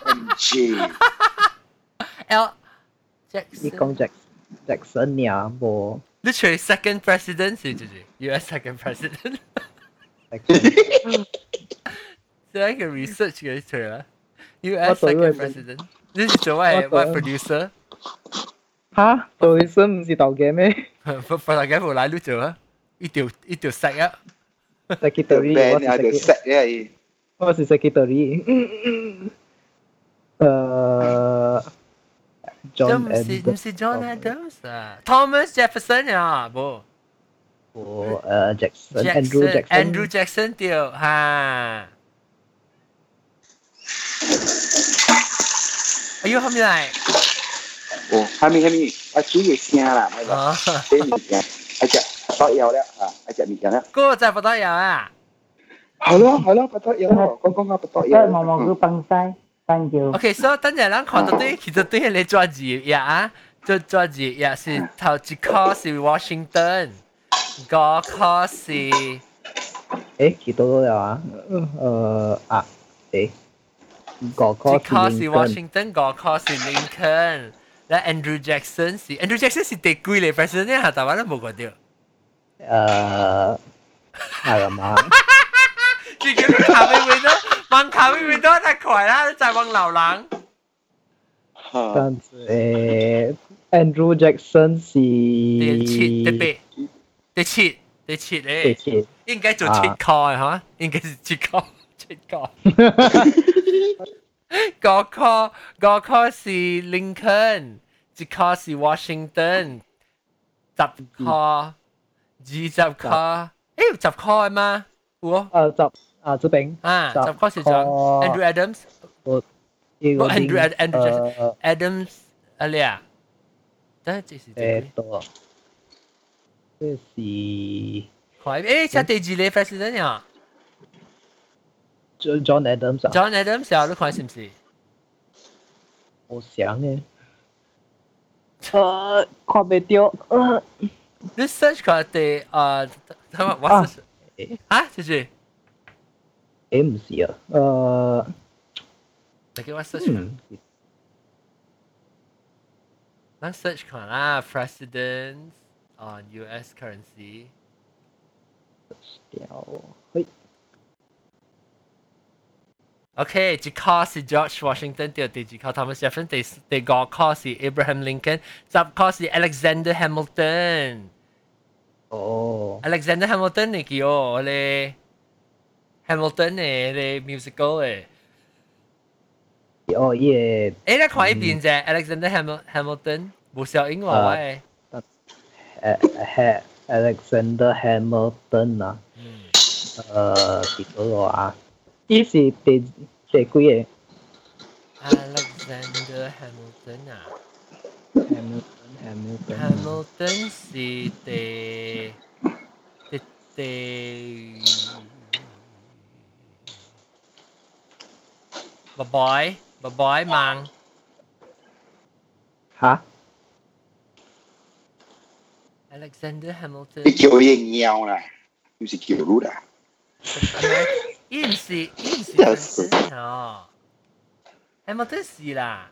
MG， L 你 Jackson。讲 Jack Jackson 呀，冇 Literally second president 是就是 US second president。 C'est like a research (laughs) 嘅出嚟啦。US 我对 second 佢 president。呢是做咩我 what 对 producer？ 吓，做医生唔是导嘅咩不不大家冇嚟呢做啊，一条一条石啊。 ？Secretary， band 我是啊，就 secretary， set 咧，我是 secretary。诶就，John 唔是唔 Adams，是 (laughs) John Adams 啊，Thomas Jefferson 啊，冇我诶 Jackson，Andrew Jackson。 Andrew Jackson 掉吓。哎呦，后面嚟 哦，下面下面，我煮嘢声啦，咪啦，啊，啲物件，一只不有咧啊，一只物件咧，嗰个就系不得有啊。系咯系咯，不得有，讲讲下不得所以毛有，毛佢放晒，三九。 OK，所以等阵咱看到啲，其实啲你抓字呀啊，就抓字呀是头一个是 Washington，个个是诶，几多了啊？诶啊，诶，个个一个是是 Washington，个个是 Lincoln， 咧 Andrew Jackson 是 Andrew Jackson 是第几嚟 president 呢？台湾都冇讲到。诶，系嘛？自己啲咖啡会都问咖啡会都太快啦，就系问流浪。这样子诶，Andrew Jackson 是第七、第八、第七、第七第咧，七，应该做七个嘅吓，应该是七个，七个。 个个个个是 Lincoln，一个是 Washington，十个、二十个，诶十个系嘛？有诶十啊这边啊，十十个是张 Andrew Adams。一个 Andrew Ad- Andrew Jackson 诶 Adams 啊你啊，等这是诶这多，这是快诶，即系第二个 president 啊 John John Adams 啊， ，John Adams 啊，你看是唔是？我想嘅，诶看唔到，诶你 search 佢第啊，睇下我啊 search 啊，就是诶唔是啊，诶你叫我 search 看，嗯咱 search 看啦，presidents on U.S. currency。掉，嘿， OK，一个是 George Washington，第第二个 Thomas Jefferson，第第五个是 Abraham Lincoln，十个是 Alexander Hamilton。哦， Alexander Hamilton 你叫我咧，Hamilton 咧咧 musical 诶。哦耶，诶，你看一边啫，Alexander Hamil Hamilton 冇小英话喂。诶系 Alexander Hamilton 啊，嗯。诶几多个啊？ 呢是第第几个 Alexander Hamilton 啊 Hamilton Hamilton ，Hamilton 是第第第 ，bye bye，bye bye，忙。吓 Alexander 你 Hamilton，叫嘢尿啦，就是叫路 啦。伊唔是伊唔是真是 Hamilton 哦，Hamilton 是啦，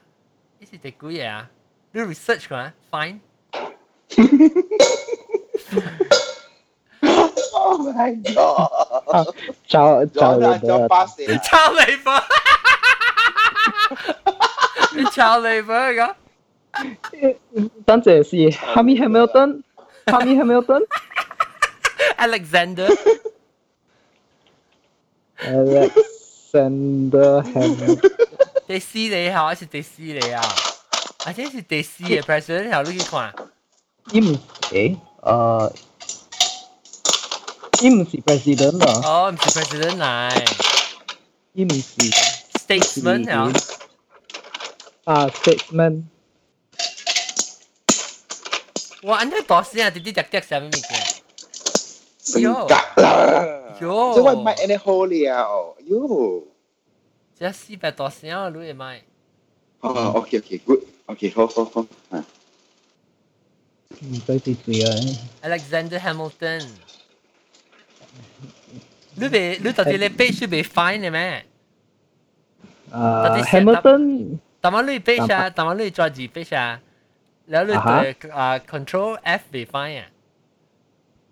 伊是第几嘢啊？你 research 过啊？Fine， Oh my god！找找咗啦，你的咗巴士你抄你份，你抄你份个等阵是 Hammy Hamilton，Hammy Hamilton， Alexander， Alexander Hamilton，第四你好还是第四你啊？或者是第四嘅 (laughs) president 好，你去看。伊唔诶诶，伊唔是 president 啊，哦，唔是 president 嚟伊唔是，statesman 啊。啊 statesman，哇，安尼大声啊！直直直直啥物物件？ 性格啦。哟即系唔系 any 好了，哟。这四百大声啊！你会买？哦，OK OK，good，OK，好好好，啊，唔使是谁啊？ Alexander Hamilton。你未你到底你 page 是未 find 嘅咩？啊到底是，Hamilton 但系你 page 啊，但系你抓住 page 啊，然后你啊哈对啊 control F 未 find 啊。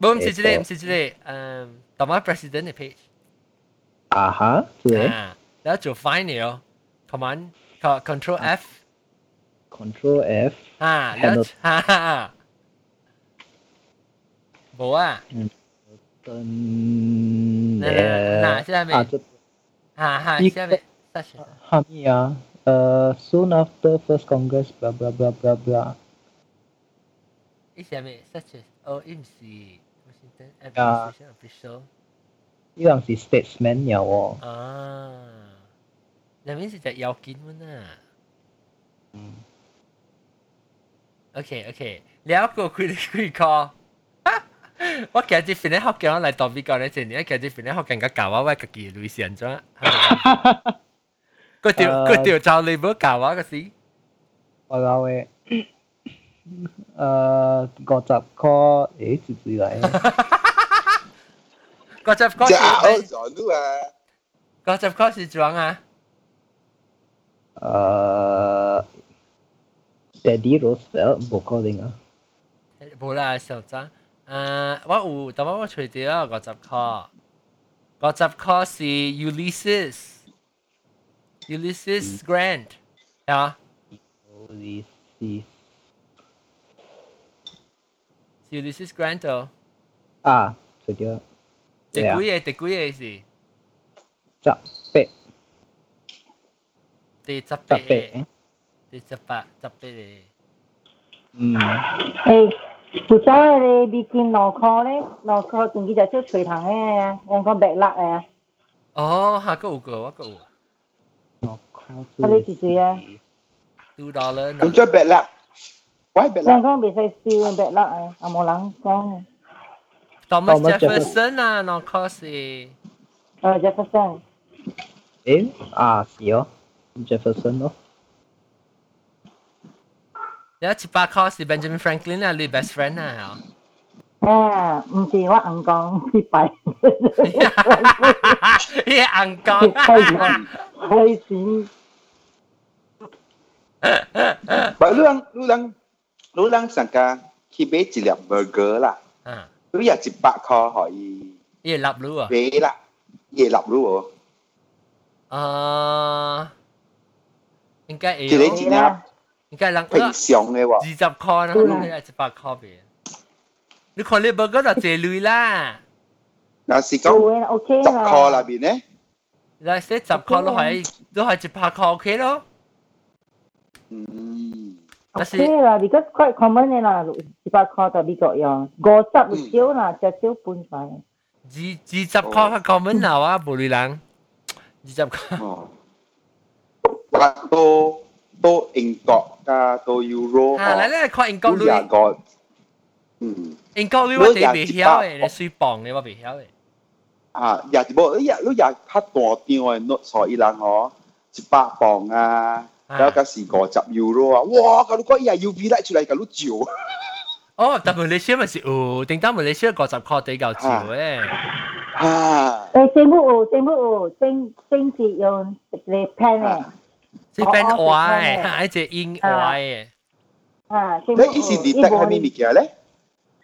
Bom, mesti celik, mesti celik. Um, 台灣 president 嘅 page。啊哈，是嘅。啊，然後就 find 你哦，command control à. F。control F。啊，然後啊，冇啊。嗯，真嘅。嗱，下面。啊哈，下面。下面啊，呃，soon à, ờ, after first congress blah blah blah blah blah。一下面，such as 哦，唔是。yeah. official? Ilang si statesman niya wo. Ah. That means it's at Yaukin mo na. Mm. Okay, okay. 了個 critical recall。我其實邊咧學緊嚟當比較咧，前年其實邊咧學緊個教我我自己類型咗。嗰條嗰條就你冇教我個事。我教嘅。呃，五十块，诶，是谁嚟？个集嗰就时，咗都啊，个集嗰时装啊，呃，Daddy Roosevelt 冇可能啊，冇啦，小张。诶，我有，但系我除掉个集科，个集科是 Ulysses，Ulysses Grant，系嘛？ Ulysses Grant 哦。啊，除咗第几嘢？第几嘢是？十八第十十八八，第十八，十八嘅。嗯，诶，就走你你见脑壳咧，脑壳仲记就出随堂嘅，人讲白辣嘅，哦，下个有个，我个有。我靠，我哋是谁啊？ two dollar 咁再别啦， Why bẹt lại? Con bị phải siêu bẹt lại, à mồ lắng. Thomas, Thomas Jefferson à, nó có gì? Ờ, Jefferson. Em? À, xíu. Jefferson đó. Nhớ chị ba có gì Benjamin Franklin là lui best friend à? À, không phải có ăn con, chỉ bảy. Chỉ ăn con. Hay gì? Bảy lương, lương. 啷你啷你啷成家去买一粒 burger 啦，啊，你有一百块可以呢个立路啊。买啦，嘢立路喎，啊，应该会一个有，一粒应该人平常嘅喎二。十块啦，你系一百块俾。你看你 burger 就借镭啦，嗱是做讲嘅 OK 十块啦。里边咧，你写十块都系都系一百块 OK 咯。嗯，但是 OK 啦，because quite common 嘅啦，一百块就美国用，五十就少啦，就少半块。二二十块嘅 common 闹啊，无女人。二十块，哦，嗱到到英国加到 Euro 啊，嚟嚟看英国女，都廿个，嗯。英国女我哋未晓嘅，你水磅嘅我未晓嘅。啊，也无你也你也较大张嘅 note 所以人吼， 一百磅啊， 大家試過集 Euro 啊，哇！嗰啲鬼嘢要 V 拉出嚟咁都照。哦，但係你先咪是哦，定單咪你先個集確地夠照嘅。啊！誒，政府哦，政府哦，政政治用嚟 plan 嘅，是 plan 外，係只英外嘅。啊，政府哦，你以前啲得係咩物件咧？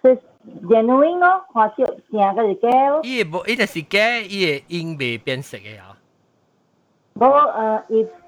是 genuine 咯，看少成嗰啲嘅。伊冇，伊就是嘅，伊英未變色嘅呀。冇誒，if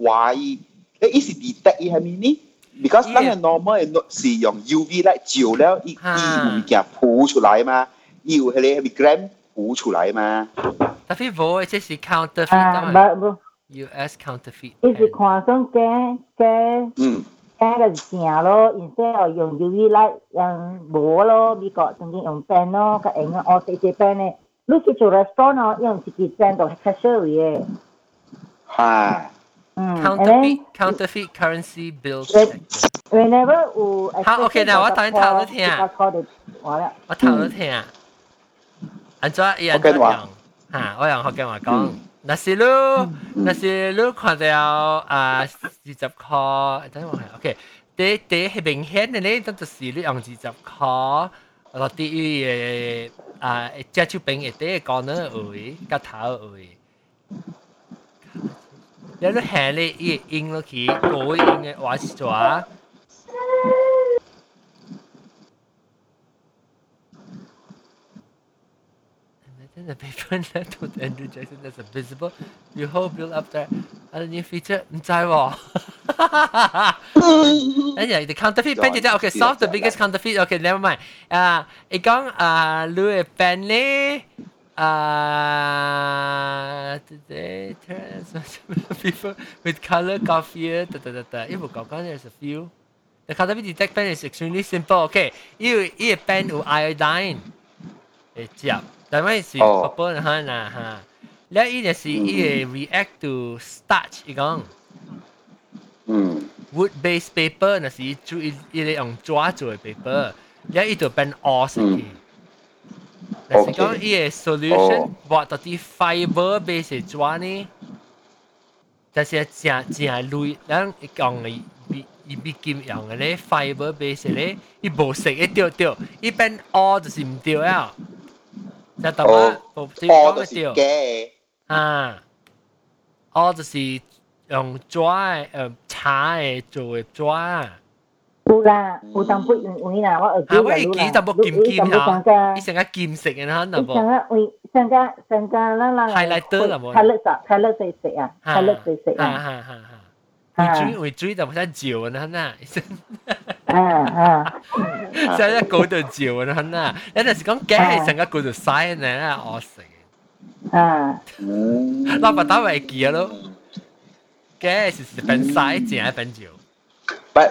怀疑，诶伊是 detect 伊系咩呢？because 咱嘅 normal 嘅是用 UV 嚟照了，伊伊有物件铺出来嘛，伊有迄个 gram 铺出来嘛。但系冇，即系 counterfeit 啊嘛。 US counterfeit。伊是看上假假，嗯，假个是正咯，然之后用 UV light 用无咯，美国曾经用 pen 咯，个用个我写写 pen 咧，你去做 restaurant 咯，用一支 pen 度 cashier 嘅。系。 嗯 counterfeit counterfeit currency bills。 Whenever 有好，OK，嗱，我等阵头都听。我头都听。安怎伊安怎用？吓，我用福建话讲。那是你，那是你看到啊二十块，等我睇，OK，第第系明显嘅咧，咁就是你用二十块落啲嘅啊，只手柄一啲讲呢位，个头位。 你都行你一印落去，嗰印嘅话是做。then the paper left with Andrew Jackson as a visible you whole build up there 啊new feature 唔知喎哎呀 the (laughs) counterfeit pen 就 okay solve the biggest counterfeit okay never mind 啊你讲啊 Louis pen 咧 啊 today turns people with color coffee 得得得得因为讲讲 there's a few the counterfeit detect pen is extremely simple okay 因为呢个 pen 有 iodine 会接但系是日本吓嗱吓，咧伊就是伊会 react to starch 伊讲，嗯，wood based paper 那是做伊伊嚟用纸做嘅 paper，咧伊就变 oil 成去。 但是讲伊嘅 solution 画到啲 fiber based 嘅纸呢，但是正正类，咱讲嘅伊伊比金用嘅咧 fiber based 咧，伊无色一掉掉，伊变 oil 就是唔掉啊。就特别部啲讲嘅调啊，我就是用纸诶茶嘅做嘅纸。 有啦，有淡薄用用啦，我耳机啊，我会记淡薄金金吓，伊成个金色嘅吓，淡薄。成个为成个成个啦啦。 highlighter 啦冇。 highlight 色，highlight 色色啊，highlight 色色啊。哈哈哈！会追会追就冇得照啊，嗱。啊啊！即系一个度照啊，嗱。有阵时讲假系成个个度晒咧，我死。啊。老板打为记咯。假系是变晒，正系变照。 But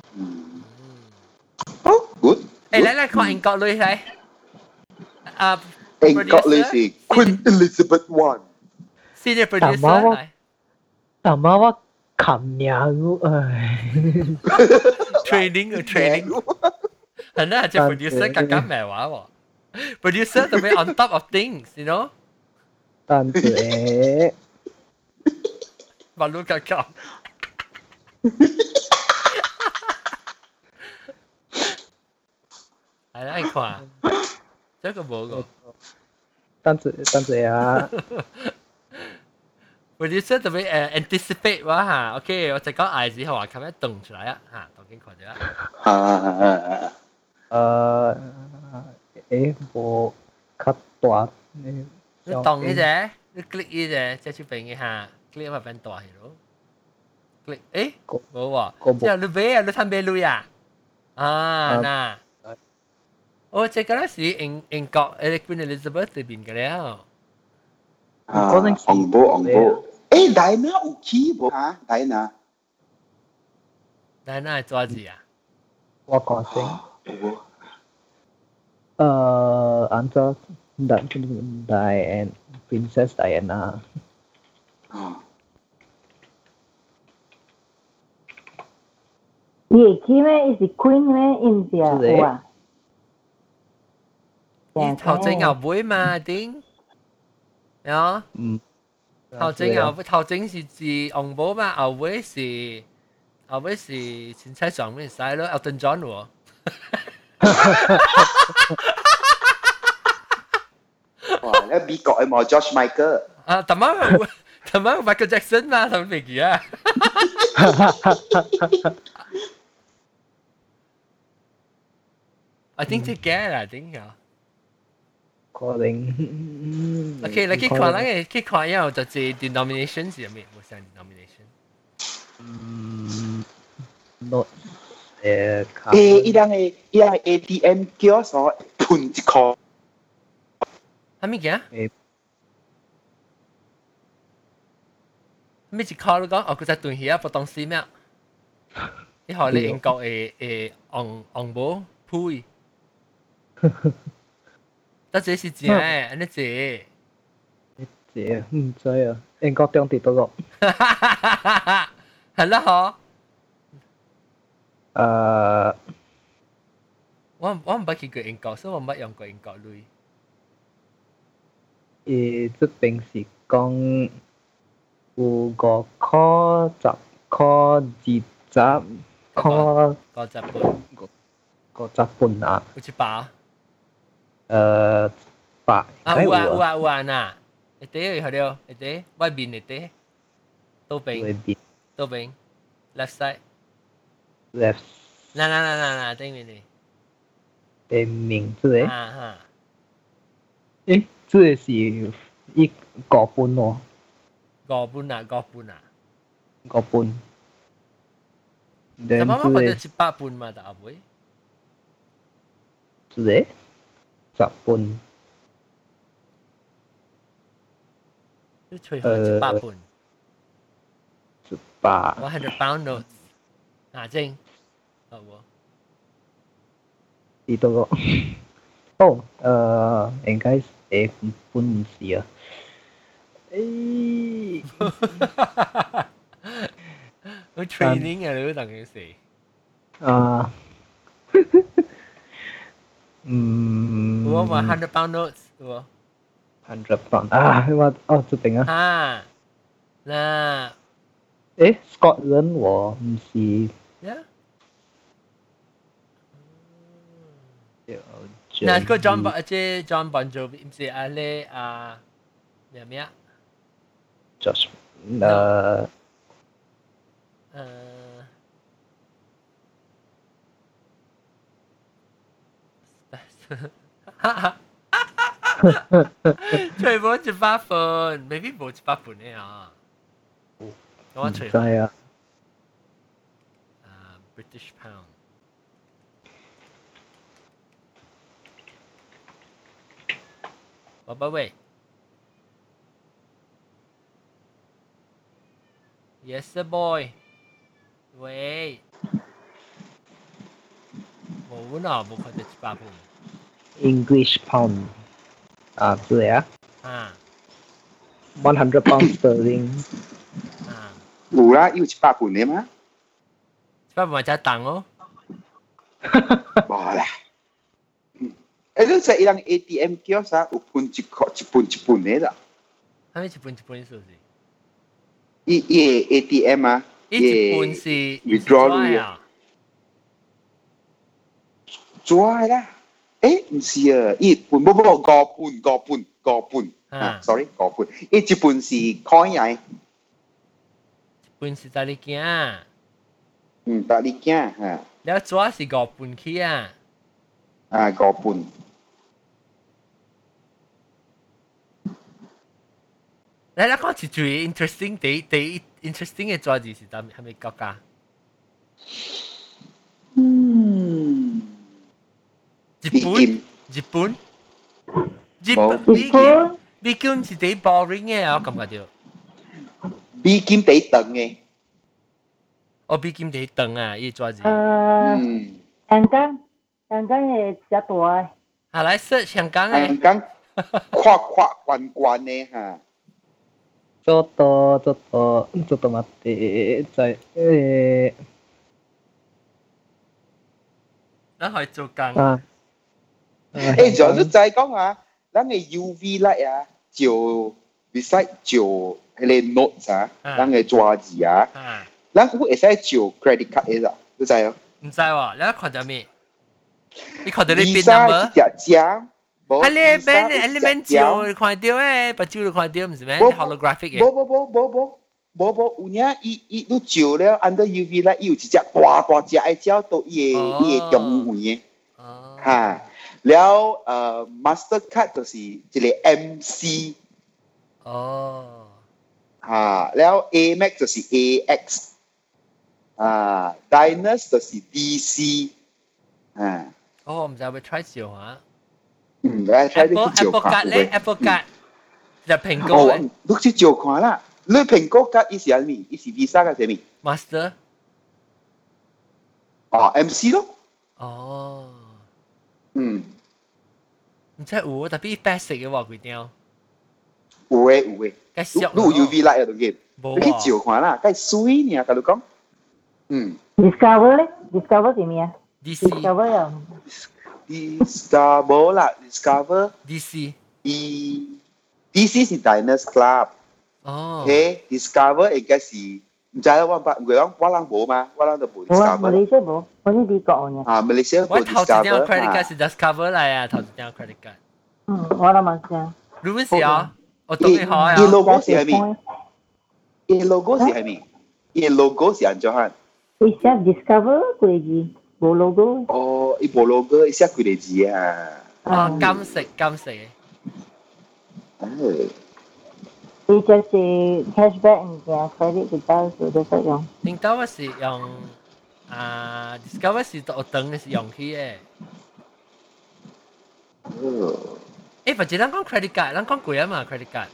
Oh, good. good. lấy lại khỏi anh cọ lui đây. Anh cọ lui gì? Queen Elizabeth One. Senior producer này. Tạm bao cầm nhà ngu (laughs) Training ở training. Hình đó là cho producer cả cá mẹ quá 喎。Producer to be on top of things, you know? Tạm tuệ. Và luôn cả cầm. (laughs) 系啦，你看，这个冇个。等阵等阵啊 或者是特别诶 anticipate 话吓，OK，我就讲矮子后啊，咁样动出来啊吓，当见看咗啊。啊，诶，诶，无较大，你你动呢只，你 click 呢只，即系出边嘅吓，click 咪变大系咯。click 诶冇喎，之后你俾啊，你睇俾女啊，啊嗱， 我即系嗰阵时英英国诶 Queen Elizabeth 呢边嘅了。啊，昂波昂波。诶，戴娜有去无啊？戴娜，戴娜系做gì啊？我讲先。有。呃，按照 Diana Princess Diana。啊。你去咩？是 Queen 咩？India 有 Dạ, Thảo Trinh Ngọc mà tính Đó. Thảo Trinh Ngọc với Thảo Trinh thì chỉ ông bố mà ở với thì ở với thì chính sách chọn với sai Elton John nữa (laughs) Wow, nó bị gọi mà George Michael. À, tầm mắt tầm mắt Michael Jackson mà tầm việc (laughs) gì à I think together I think yeah 可能。 OK，你去看那个去看以后就系 denomination 是咩？冇上 denomination。嗯，not 诶。诶，依样嘅依样嘅 ATM 叫所盘一箍。系咩嘅？诶。咩一箍你讲？哦，佢就断起啊，不当时咩？你学你英国诶诶昂昂宝配。 得这是字诶，安尼字。字唔知啊，英国中跌到落。系啦，嗬。诶，我我唔捌去过英国，所以我唔捌用过英国类。诶，即平时讲有五箍、十箍、二十箍、五十半，五十半啊。有一百。 诶百啊有啊有啊有啊嗱，一啲系了，一啲外边一啲，倒边倒边，left side。 left。嗱嗱嗱嗱嗱，对面的。对面即系。啊哈。诶，即系是一个半喎。个半啊，个半啊。个半。咁啱啱觉得一百半嘛，大会。即 系。十半。都随行一百半。一百。 One hundred pound notes。嗱正，好喎。呢度个，哦，诶，应该系诶半唔是啊。诶。我 training 啊，你都等于是。啊。 嗯。我话 hundred pound notes 喎。 hundred pound 啊，我哦，这边啊。啊，嗱。诶，Scotland 我唔是。Yeah。嗱，个 John Bon 即系 John Bon Jovi 唔是阿咧啊咩咩啊？Josh 诶。诶。 全部一百分，maybe 冇一百分嘅啊。我唔知啊。啊，British pound。喂喂喂。Yes, sir, boy. 喂。冇嗱，冇看到一百分。 English pound 啊，系啊。啊。 One hundred pound sterling。啊。有啦，有一百分嘅嘛？一百分就当哦。冇啦。诶，你即系人 ATM 叫啥？有分一个一半一半嘅啦。系咪一半一半数字？伊伊 ATM 啊，一半是 withdraw 啊。抓啦。 诶，唔是啊，一半冇冇个半个半个半啊，sorry 个半，伊一半是 coin 嚟， 半是十二件啊，嗯，搭你惊吓，了左是五半起啊，啊五半，嚟啦讲一最 interesting 第第一 interesting 嘅左字是搭系咪国家？ 日本比金日本日冇本日本美金是第 boring 嘅，我感覺到。比金地等嘅，我比金第長啊，呢左字。誒嗯，香港香港嘅比較多嘅，下來 search 香港嘅，香港跨跨關關嘅嚇，ちょっと、ちょっと、ちょっと待って、在、え咱可以做工。ー、啊。 诶，仲有就系讲啊，咱嘅 UV light 啊，照 beside 照迄个 notes 啊，啊咱嘅纸字啊，啊，咱有会使照 credit card 嘅啦，你知哦？唔知喎，你看到咩？你看到你 pin Visa number？只奖，啊，你边你边照你看到诶，把照你看到唔是咩冇？holographic 嘅。冇冇冇冇冇冇冇，有影伊伊都照了 under UV light，伊有一只大大只嘅照到伊哦嘅伊嘅中位嘅。哦。 吓，了诶 Mastercard 就是一个 MC 哦。吓，了 Amex 就是 AX 啊，Diners 就是 DC 啊，哦，唔知会 try 照下。嗯，嚟睇 Apple 呢啲照 Apple 看 card 咧，Apple card 就苹果哦嘅，你去照看啦，你苹果卡伊是啥物？伊是 Visa 嘅啥物？ Master。哦，MC 咯，哦。 嗯，唔知有，特别白色嘅喎，佢条。有诶有诶，介绍。你有 UV light 喺度嘅，冇你去啊。照看啦，梗系水呢，甲你讲，嗯 Discover 咧，Discover 系咩啊 DC ？Discover 又，Discover 啦，Discover。 DC。 E DC 是 Diners Club，哦。 OK Discover 应该是 唔知啦，我唔我讲我谂冇嘛，我谂就冇冇啊，马 Discover 来西亚冇，我呢啲国嘅。啊，马来西亚冇我头一张 Discover credit card 啊是 Discover 嚟啊，头一张 credit card。嗯，我谂马先。你们是啊？我懂你好啊。伊 logo 是系咪？伊 logo 是系咪？伊 logo 是安怎样？你写 Discover 佢字冇 logo。哦，伊冇 logo，伊写佢哋字啊。哦，金色金色嘅。 Teacher si cashback niya, credit kita so dapat yung. Ning tawa si yung ah discover si to otang ni yung ki eh. Eh, phải chỉ đang con credit card, đang con quỷ à mà credit card.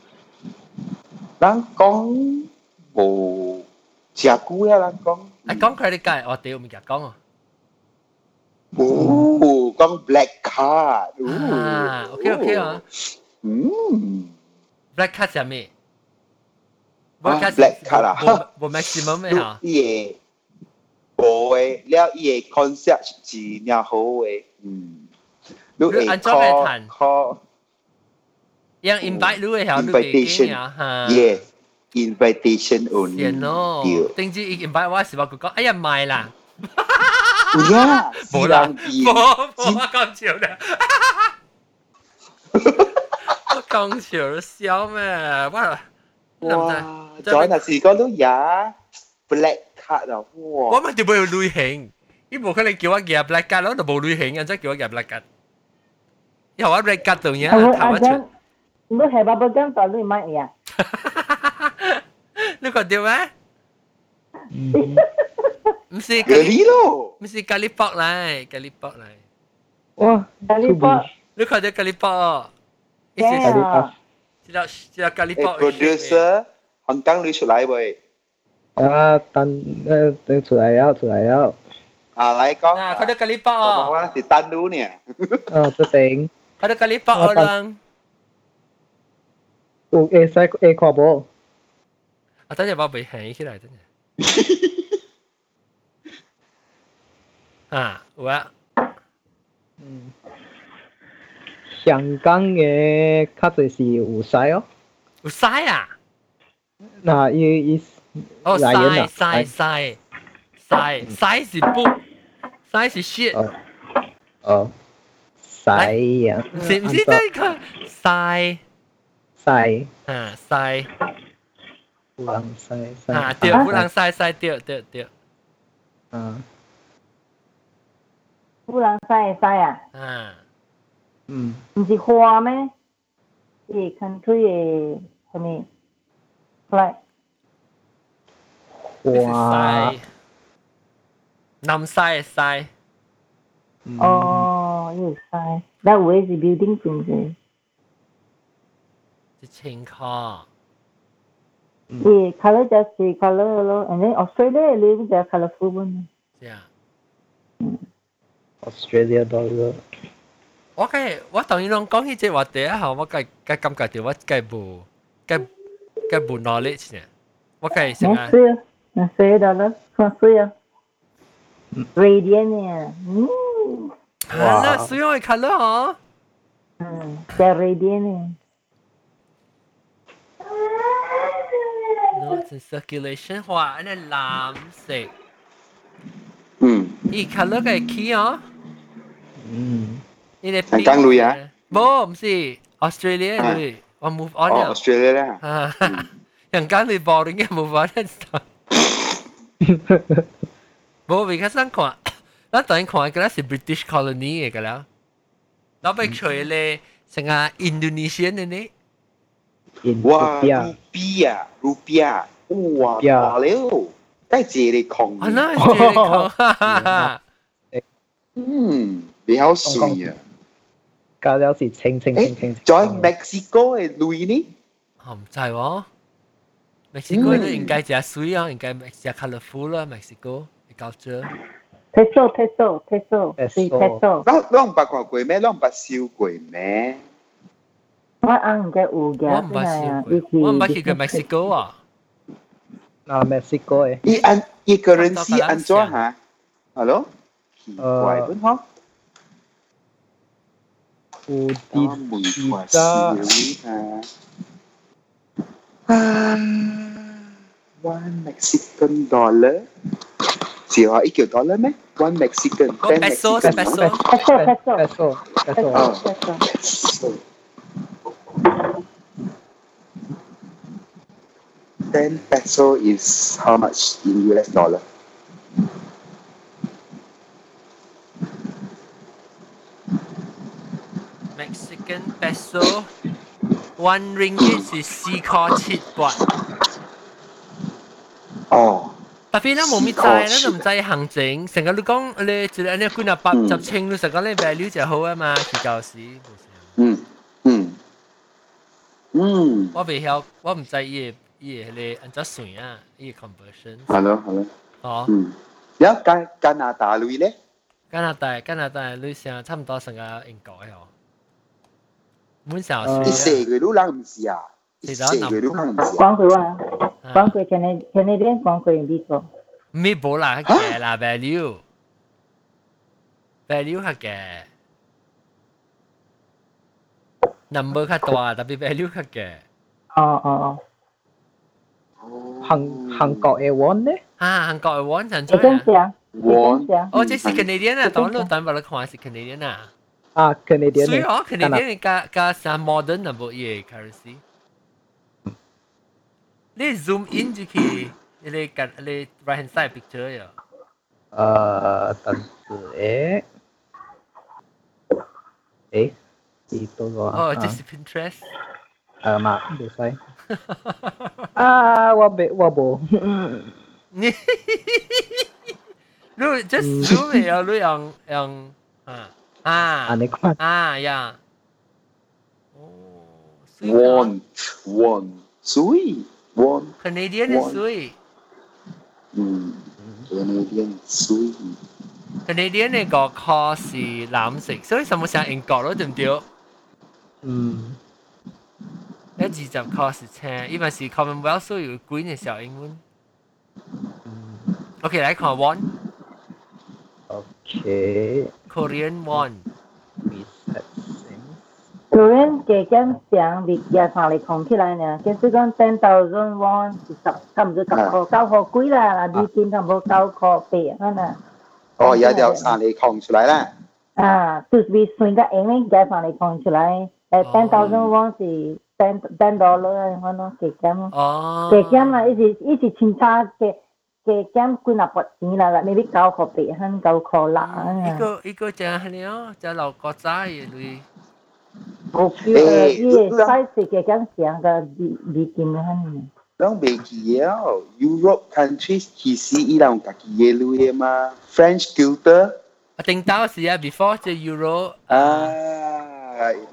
Đang con bộ chả cũ à đang con. À con credit card, ờ tiêu mình chả con à. Ồ, black card. À, ok ok à. Ừ. Black card là gì? 啊，black card 啊冇冇 maximum 咩吓？伊嘅无诶，了伊嘅 concept 是良好诶，嗯，你会你按怎来 call 谈 call 让 invite 你嘅吓，你几几啊吓？ yes invitation only，然咯对，，定知 invite 我时话佢讲，哎呀卖啦，有呀，冇啦，是冇人冇我讲笑啦，我讲笑笑咩？我见 哇，再若是讲到呀 black card 啊，哇，我咪就冇旅行，呢冇可能叫我夹 black card 咯，就冇旅行，真系叫我夹 black card。因为我 black card 度嘢系咪头一出，阿张？你系爸爸张代你买嘢啊？你觉得咩？嗯唔是咖嗰喱，啲咯，唔是咖喱卜嚟，咖喱卜嚟。哇，咖喱包你看到咖喱卜？一正时 sila sila Kalipa eh, producer hong tang lui shu lai bai à tan tan shu lai yao shu lai yao à lai con à có được Kalipa (laughs) (laughs) à quá thì tan đu nè? Ờ tôi tính có được Kalipa ở lang ủa A sai A khó bố? À tất nhiên bao bị hẹn khi này tất nhiên à quá. 香港嘅较济是有使哦，有晒啊！嗱，伊伊哦，来源啊晒晒晒晒晒是不，晒是 shit，哦哦，使啊，唔是唔是呢个晒使啊晒 有人使使啊对，不能晒晒对对对，啊，不能使会使啊？啊， 嗯，唔是花咩？伊 country 嘅什么？like 你是哇晒，，南晒晒，嗯，哦，伊会使。但有嘅是 building 算嘅，是情况，伊 colour just 是 colour 咯，and then Australia 你就 colourful 本。这样。 Australia dollar， 我计我同伊拢讲起这话题啊，吼，我计计感觉到我计无计计无 knowledge 呢，我计成啊，没事啊，没事的了，没事啊。Radiant 呢？嗯啊，那水我看了吼，嗯，叫 Radiant 呢？ no it's in circulation 话安尼蓝色，嗯， 伊看了个起哦，嗯，伊个系讲类啊？冇，唔是 Australia 啊类，我 move 哦 on 了， ，Australia 啦，啊，人讲类 boring 嘅 move on 了。冇，because 咱看，咱当然看嘅啦是 British colony 嘅噶啦，เราไปช่วยเลย成个 Indonesian 嘅呢，哇， India， rupiah rupiah，哇， Rupiah 大了，梗系借你穷啊，那系这个，哈哈哈，嗯，比较水啊。 加了是清清清清，在 Mexico 嘅类呢？我唔知喎，Mexico 都应该只水啊，应该只 colorful 啦，Mexico culture， Peso peso peso， Peso 是 peso。咱咱唔捌看过咩？咱唔捌烧过咩？我啱嘅有嘅，我唔捌试过，我唔捌去过 Mexico 啊，啊，Mexico 诶，伊按伊个人是安怎吓？Hello，奇怪本嗬，有我啲唔其 Um, One Mexican dollar. Chỉ uh, dollar? One Mexican. Oh, Có peso, Mexican, peso. Peso, peso. Peso. Peso. peso. 10 peso is how much in US dollar? Mexican peso one ringgit 是四块七八，哦，特别咧冇咩知，咧就唔知行情，成个你讲你一个安尼几廿八十千，你成个你 value 就好啊嘛，是旧时。嗯嗯嗯，我未晓，我唔知伊个伊个迄个安怎算啊，伊个 conversion。好咯好咯，哦，嗯，有加加拿大类咧，加拿大加拿大女性差唔多成个英国嘅哦。 满成呃一四个都人唔是啊，一四个都人唔是啊，讲佢话，讲佢 Canadian Canadian 讲佢呢个。咩冇啦嘅啦 value，value 系嘅，number 较大，特别 value 较嘅。哦哦韩韩国嘅 won 咧，啊，韩国嘅 one 阵哦，会咁出啊！想，会咁想。哦，这是 Canadian 啊，当你等把你看是 Canadian 啊。 啊，Canadian 所以哦嘅， ，Canadian 加加上 modern 那部嘢 currency。你 zoom in 就去，你近你 right hand side picture 呀。呃，但是诶，诶，呢度个哦，这是 Pinterest。诶嘛，唔使。啊，我未我冇，你你 (laughs) (laughs) just zoom 呀，你用用啊 (laughs) 啊啊，你看，啊呀。哦，水啊 one one 水 one， Canadian 嘅水嗯，Canadian 水， ，Canadian 嘅个 call 是蓝色，所以什么像英国咯，对唔对？嗯，一二十 call 是青，因为是 Commonwealth 所以有贵嘅小英文。OK，来看 one OK， Korean one。 reset 先。有人嘅咁想，你廿三嚟控起来呢？就是讲 ten thousand won 是十，差唔多十个九个几啦，嗱，你见差唔多九个八啊嗱。哦，有条山你扛出来啦，啊，就是算得英咧，廿三嚟控出来，诶 ten thousand won 是 ten ten dollar 我喏给减咯，哦，给减啦，一直一直清差 嘅嘅减几廿笔钱啦啦，你啲九块八hundred 九块六一啊，个一个就系了，就留国仔类。我叫诶依个 size 嘅减上嘅二二件hundred。拢袂记了，Europe countries 其实伊人有家己嘅路嘅嘛，French Guilder 我定到时啊，before 只 Euro 啊，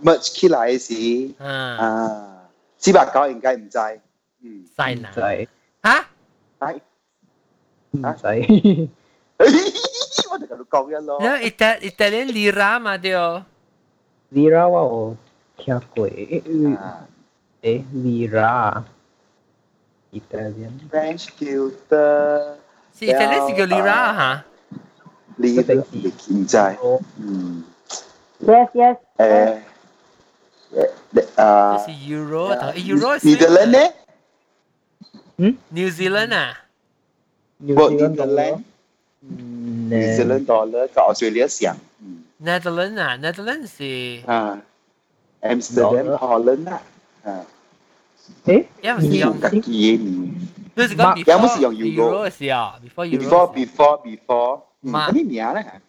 merge 起来嘅时啊，啊，四百九应该唔知，嗯，细难 Ah, sai. Guarda che lo copia allora. No, eta, eta lehen lirra, Mateo. Lirra wa o chiacque. Ah. Eh, lirra. Italian. French tutor. Sì, italiano si chiama lirra, ha? Lirra, kinjai. Yes, yes. Eh. Uh, Euro. Yeah. Euro is New Zealand, eh? Hmm? New Zealand, ah? 哦嗯， Yes, yes. 诶诶啊这是 Euro 同 Euro 你的人呢？ New Zealand 啊， New 不 Zealand Netherlands Ừ, New Zealand dollar กับ Australia 像，嗯 Netherlands 啊，Netherlands 是啊，Amsterdam Dollar Holland 啊，啊，诶因为是用呢个，自己年你是讲有冇是用 before Euro？ Euro 嘅时候，before before Euro 嘅时 before before，嗯，嘛咩名咧？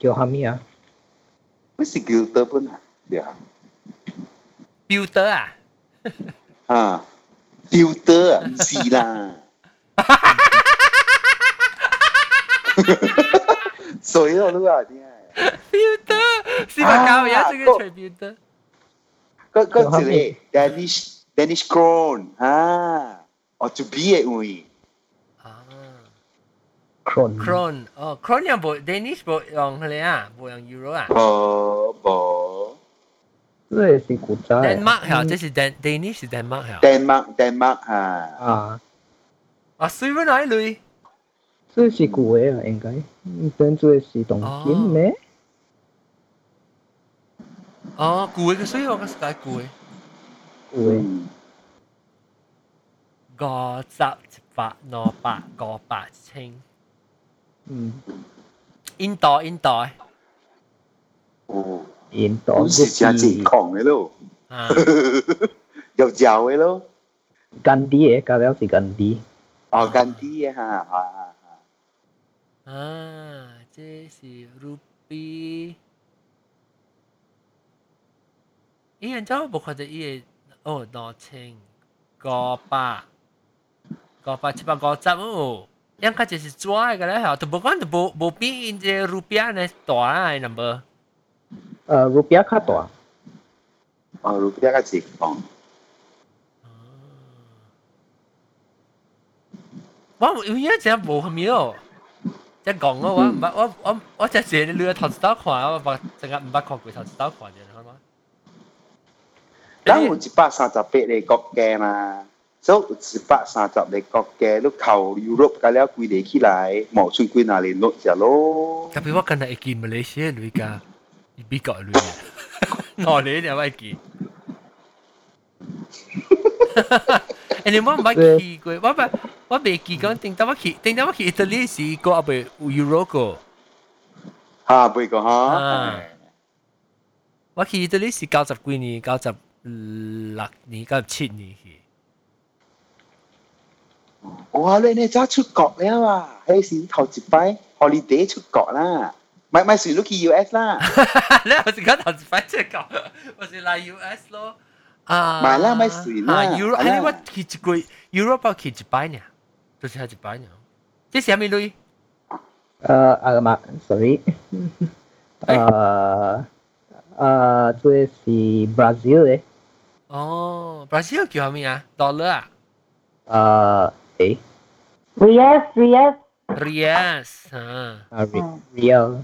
叫虾米啊？咩是 Guilder 本啊？对啊，候 builder 啊，啊，Guilder 啊，唔是啦。 水咯，都有啲系。 builder 四百九有这个除 builder，嗰嗰一个 Danish Danish crown 啊，哦，就比嘅位，啊 Cron，crown，哦，crown 有冇 Danish 冇用佢哋啊，冇用 Euro 啊无无这个是古仔。 ，Denmark 系，这是 Dan Danish 是 Denmark 系， Denmark Denmark 啊，啊，啊，水温哪类？ 这是古嘅啊，应该。真这是东京咩？哦，贵嘅水我觉得贵，古嘅。嗯，五十一百两百五百千，嗯，印度印度哦，印度都是真正狂嘅咯，啊，又嚼嘅咯，甘地嘅，加了是甘地。哦，近啲嘅吓，啊 啊啊，这是 ruby。伊人做无看到伊个哦两千五百五百七百五十哦，应该就是抓嘅咧，吓，都无讲都无无比因只 rupiah 呢大啊，number。呃，rupiah 较大。哦，路边个情况，我有影只无咁样， 即讲我我唔捌我我我只是你头一道看，我捌净系唔捌看过头一道看嘅，好吗？咱有一百三十八个国家嘛，所以有一百三十个国家都靠 Europe 加了规个起来，冇出几哪里落只咯。特别我近日会见马来西亚女㗎，而美国女嘅，我哋呢位 见。诶，你我唔捌去过，我唔我未见讲，定到我去，定到我去意大利时个阿伯 Euro 个，吓，唔个啊吓。我去意大利时九十几年，九十六年、九十七年去。哇！你你早出国了啊？迄时头一摆 holiday 出国啦，咪咪算都去 US 啦。你我是讲头一摆即系讲，我是来 US 咯。 啊，买啦买水啦啊，Euro，系啦系我去一个 Euro 包去一摆呢，就是系一摆呢。这是咩类？呃，啊嘛，sorry，呃，呃，这是 Brazil 嘅，哦，Brazil 叫咩啊？Dollar 啊呃，诶， Yes, yes. ，Reals 啊，啊，real，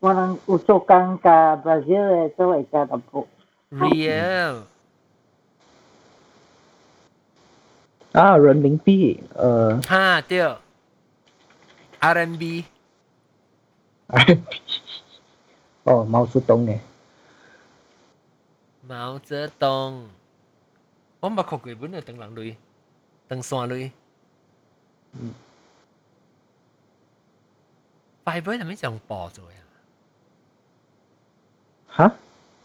我能有做工甲 Brazil 嘅做会加淡薄。 Real 啊，人民币，呃哈对，RMB 哦，毛泽东嘅，毛泽东，我冇学过本嘅邓人类，邓山类。嗯。快本系咪上报咗呀？ 哈，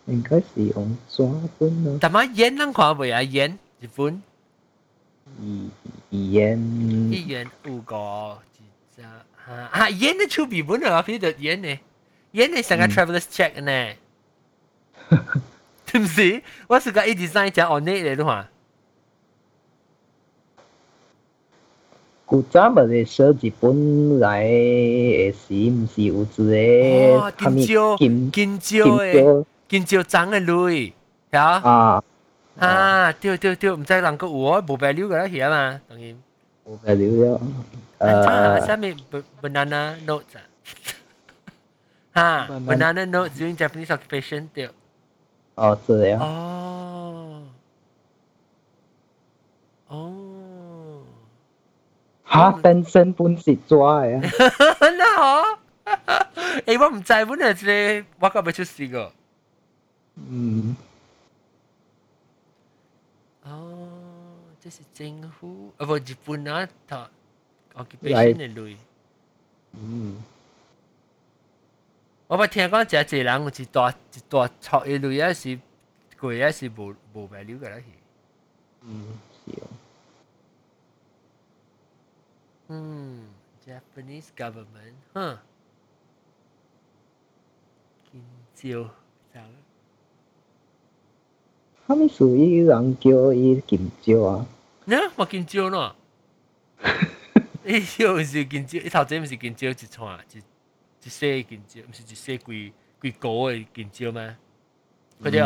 应该是用抓本咯，但係煙人看不啊？煙日本語語言語言有個幾隻啊啊！煙的出比本啊，譬如煙呢，煙呢成個 travelers check 呢，(laughs) 是不是？我是個 A design 只 on it 嚟都話，古早咪系写日本来嘅时，唔是有一哦个金蕉金金蕉金诶，蕉金蕉长嘅类，吓啊，啊！对对对，唔知人个有我冇 value 嘅啦，系嘛？当然。冇嘅了啊，诶下面 banana notes 啊，哈 Banana ，banana notes during Japanese occupation 对，哦，这样哦，哦， 吓，本身本是抓嘅，那好，诶，我唔知本来系我个未出事个，嗯，哦，这是政府，啊不，日本啊，他 occupation 嘅类，嗯，我捌听讲真济人有一大一大撮嘅类啊是贵啊是无无 value 嘅啦，嗯，是哦， 嗯，Japanese government，哈？金蕉，他们属于人叫伊金蕉啊？那，我金蕉咯。哈哈，伊是金蕉，一头前不是金蕉一串，一一些金蕉，不是一些贵贵果的金蕉吗？快点！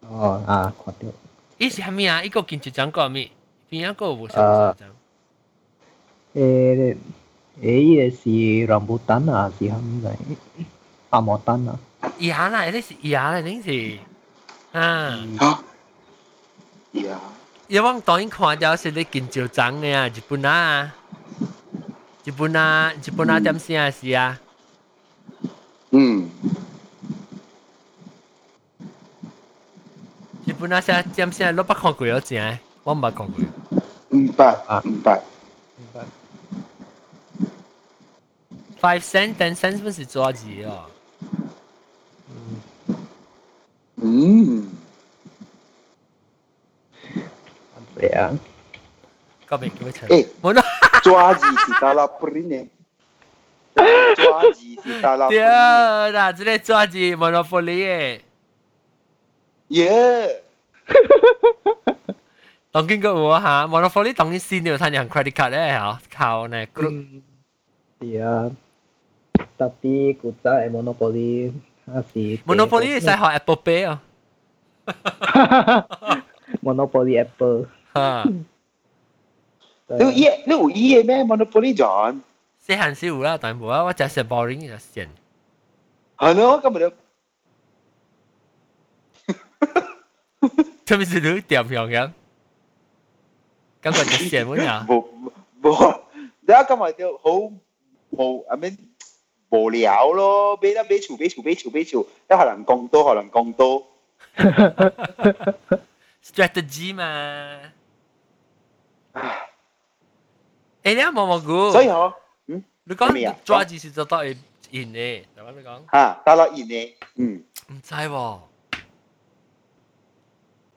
哦啊，快点！伊是虾米啊？一个金蕉长个咪？另一个无啥子长？长？诶诶，伊个是rambutan 布丹啊，是虾米嚟？阿摩丹啊？牙啦，呢是牙啦，呢是啊。吓，呀，因为我当然看到是你金蕉长嘅啊，日本啊，日本啊，日本啊点先啊是啊？嗯，日本啊先点先，你捌看过有正？我唔捌看过。唔白啊唔白， Five cent, ten cent 是不是抓机啊？嗯，嗯，不对啊，搞别个不成。哎，我那抓机是打拉不离呢，抓机是打拉。屌，那之类抓机，Monopoly 耶。哈哈哈！当然有啊哈，Monopoly 当然先要摊上 Credit Card 嘞哈，靠那嗯，对。啊。，tapi 古早嘅 Monopoly 还是 monopoly 系使学 Apple Pay 哦。 (laughs) Monopoly Apple，吓，你有伊你有伊嘅咩 Monopoly John？细汉时有啦，但系冇啊，我只系 boring 就线。系咯，根本就特别是你点样样，感觉就线乜呀？冇冇，你啊今日就好无，I (laughs) mean (laughs) 无聊咯，俾得俾潮俾潮俾潮俾潮，一可能讲多，可能讲多。 strategy 嘛。诶，你有冇冇估？所以嗬，嗯你咩啊讲抓字是做到会赢嘅，就咁你讲。吓，打落热呢，嗯，唔知喎，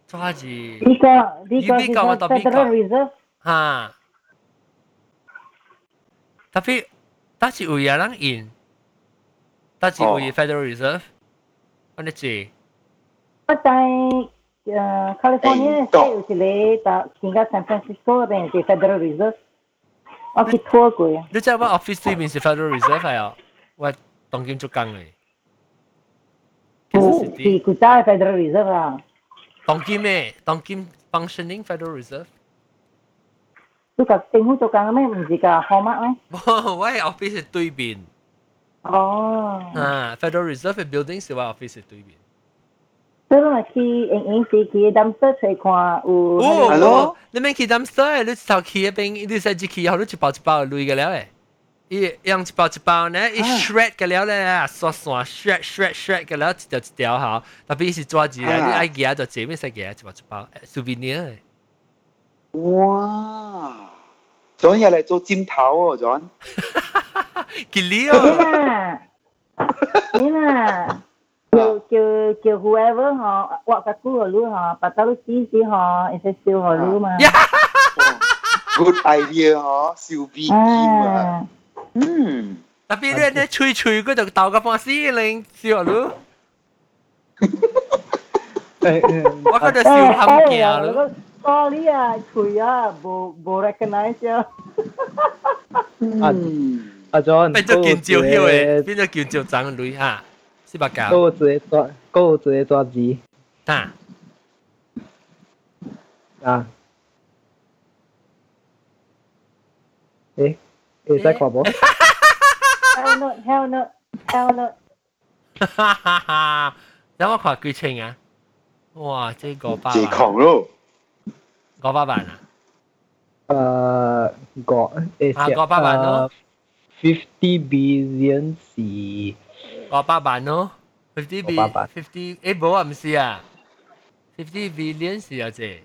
抓字呢个呢个边个啊系到边个 Federal Reserve，吓，特别但是有嘢 人赢，但是有嘢 Federal Reserve，我哋知。我在诶 California 即系有一个到而家 San Francisco 嗰边系 Federal Reserve，我去 tour 过啊。你知我 office 对面是 Federal Reserve 系啊，我当今做工嘅。古是古早嘅 Federal Reserve 啊，当今咩？当今 functioning Federal Reserve。都个政府做紧嘅咩？唔是㗎，号码咩？我系 office 系(laughs) 对面。 哦，啊，Federal Reserve 嘅 building 是我 office 系对面。所以咪去影影时去 dumpster 出看有。哦，系咯，你免去 dumpster，你头去嗰边，你使只去后，你一包一包累嘅了诶。伊用一包一包呢，伊 shred 嘅了咧，刷刷 shred shred shred 嘅了，一条一条吓。特别是抓住咧，你爱夹就这边使夹一包一包，souvenir 诶。哇！仲有嚟做尖头喎，John。 吉利你哦，啦，你啦，有 叫叫 whoever 嗬，画个股号嗬，把到试试嗬，一些小号嘛。 (laughs) good idea 嗬，笑 B 剑啊，啊，嗯，特别咧咧吹吹嗰度斗个半司令笑咯，诶诶我嗰度笑冚镜咯。个 sorry 啊，除啊，冇冇 recognize 啊。嗯， (laughs) 阿 John，变咗见照晓嘅，变咗见照长女吓，四百九嗰个直接抓，嗰个直接抓字啊！啊！诶诶，再看无？ Hell no, hell no, hell no。哈哈哈！有冇看几清啊？哇！这个八自万，狂咯，个八万啊！诶个诶啊个八万咯 ，fifty billion 是个八万咯，fifty 个八万 B fifty 诶冇啊，唔是啊，fifty billion 是有只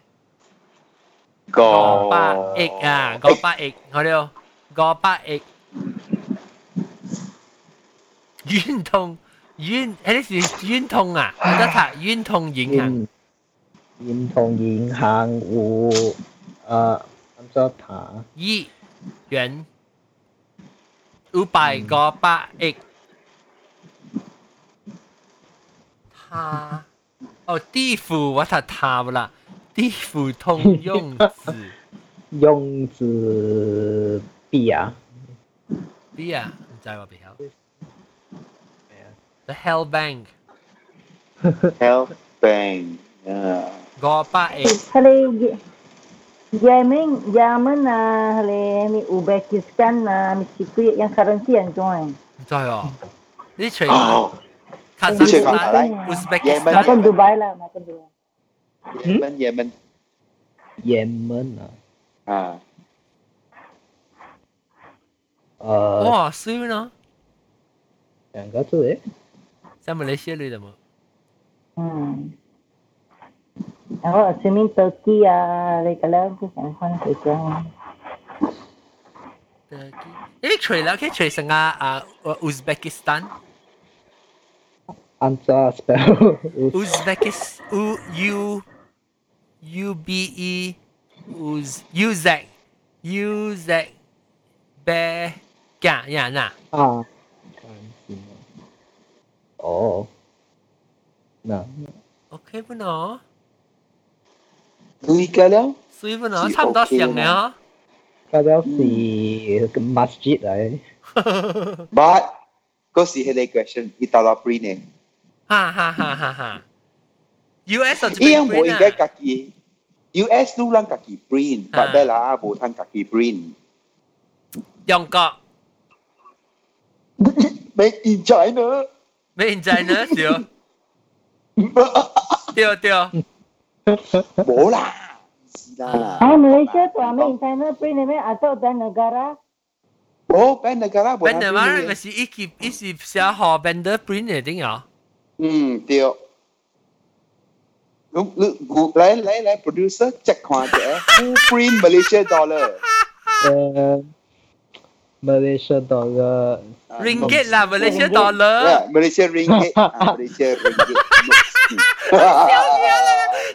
个百亿啊，个百亿，我哋个百亿。冤痛冤，诶啲是冤痛啊！我得睇冤痛影响。银银同银行有诶按照他亿元 五百个百亿。他哦，地府我睇他不啦，地府通用字用字币啊， B 啊，唔知我边晓。The Hell Bank Health Bank，啊，个百亿， Hari Yemen, Yemen ah, hari ni Uzbekistan Yemen, Yemen na le ni Uzbekistan na mi sipi yang karantian tu ai. Zai oh. Ni chui. Kazakhstan, Uzbekistan. Macam Dubai lah, macam Dubai. Yemen, Yemen. Yemen à. À. Ờ. Wow, siêu nó. Chẳng có thứ đấy. Sao Malaysia đi được mà. Ừ. Ờ, Ako, swimming turkey, uh, à, đây cả ko saan chẳng na ito. Turkey. Ini try lah, okay? Try sengah uh, Uzbekistan. I'm so spell. (laughs) Uzbekis, U, U, U, B, E, Uz, U, Z, U, Z, B, Gya, ya, na. Ah. Oh. Nah. Okay, benar. 嗱。 OK 不喏，对个了，所以不喏，是差不多 OK 像的哦。嗰条是个 masjid 嚟， but 嗰时系你 question，伊到落 print 嘅，哈哈哈哈哈。US 就伊样冇应该啊，家己，US 都让家己 print，but 得啦，冇通家己 print。中国 Make in China，咩人在呢？对对对， (laughs) 冇啦，是啦。 Ah, Malaysia tu ambil in China print ni atau dan negara. Oh, pen negara buat 本来嘛，咪是一级一是写好 Bender print 的定有。嗯，对。你你来来来，producer check 看者，who print Malaysia dollar？诶，Malaysia dollar， Ringgit lah Malaysia dollar。 Yeah, Malaysia ringgit. ah, Malaysia ringgit. (laughs)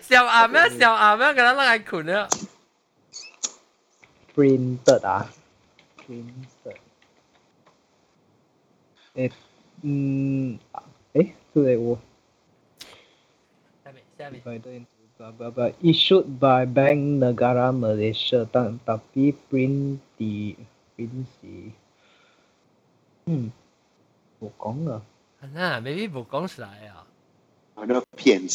小阿咩？小阿咩？咁样拉系困啊！ printed 啊，printed，诶，嗯，诶，出嚟喎。下面下面。 divided into blah blah blah issued by Bank Negara Malaysia tan tapi print di print si hmm 冇讲啊嗱，maybe 冇讲出来啊！我都骗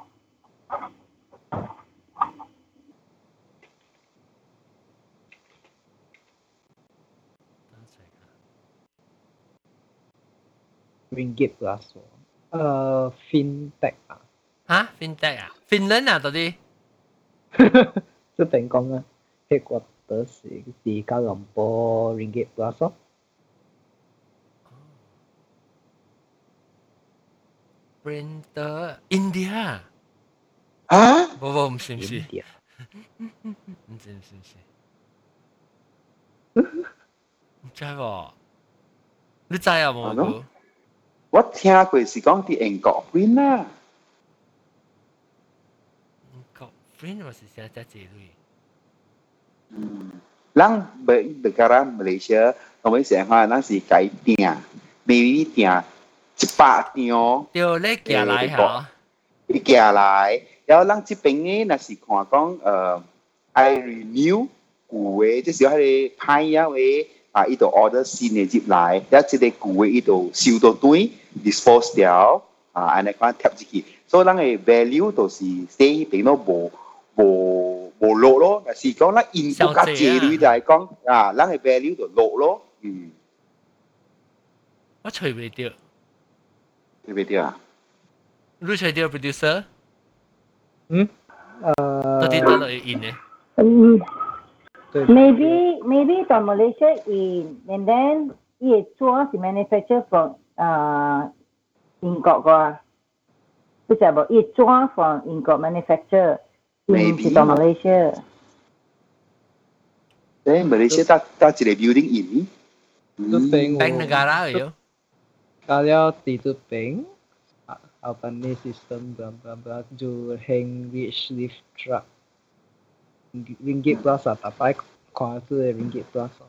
ringgit plus 喎诶 fintech 啊吓？Fintech 啊？Finland 啊？到底？ 即边讲啊，headquarters 是伫加隆坡 Ringgit Plus 咯。 printer India 啊，不不唔是唔是 India 唔知唔是唔是，唔知喎，你知啊冇 (laughs) (laughs) Wattia quei si conti en cọ prin na. Cọ prin mà sẽ sẽ sẽ gì rồi. Lăng bởi negara Malaysia, ông ấy sẽ hoa nó gì cái tiền, bị tiền, chỉ bạc tiền. Điều lấy kia lại hả? Đi kia lại, rồi lăng chỉ bình ấy là chỉ khoa con ờ, I renew, của ấy, chứ sao hay là pay ấy 啊，伊度 order 新嘅入来，然后即个旧嘅伊度收到堆 dispose 掉，啊，安尼讲贴入去，所以咱嘅 value 就是 stay 边都无无无落咯。若是讲咱印度加借类来讲，啊，咱嘅 value 就落咯，嗯，我随未掉，对唔对啊？你随掉 producer，嗯，到底得落印呢？嗯 maybe maybe from Malaysia in and then it to us manufacture from uh in Kokoa. It's about it to from in manufacture in from Malaysia. Then Malaysia tak tak jadi building ini. Itu hmm. bank negara yo. Kalau itu Peng apa ni sistem bla bla bla jual hang rich lift truck Ringgit Plus 啊，大概看是 Ringgit Plus 咯。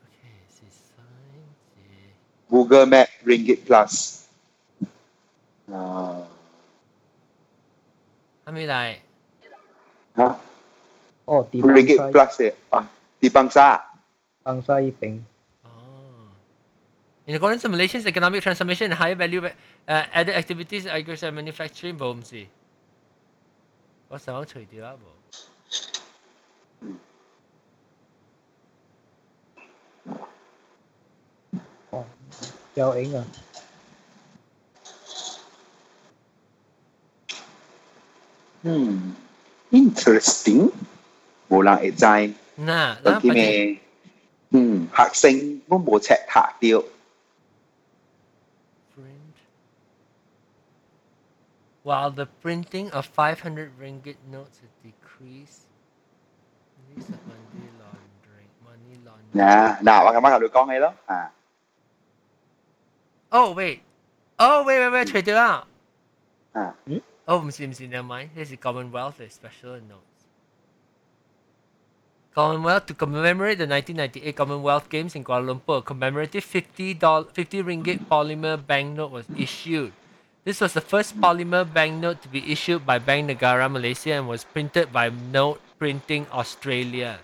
，OK，是 sign 是 Google Map Ringgit Plus。啊，系咪嚟？吓哦，第 Ringgit 邦 Plus 嘅啊，di bangsa。邦沙一边，哦。In accordance to Malaysia's economic transformation and higher value Uh, other activities are agriculture manufacturing và không gì? Có sao trừ đi là bộ. Châu Yến rồi. Hmm. Interesting. Vô là ở dài. Nà, là bởi hmm, học sinh cũng bố chạy thả tiêu. While the printing of 500 ringgit notes has decreased, release of money laundering, money laundering. 嗱嗱，我咁啱同你讲起咯，啊， Oh wait, oh wait wait wait，除掉啦。啊， Oh 唔是唔是，never mind，呢是 Commonwealth 嘅 special notes。Commonwealth to commemorate the 1998 Commonwealth Games in Kuala Lumpur, a commemorative 50 doll 50 ringgit polymer banknote was issued. This was the first polymer banknote to be issued by Bank Negara Malaysia and was printed by Note Printing Australia.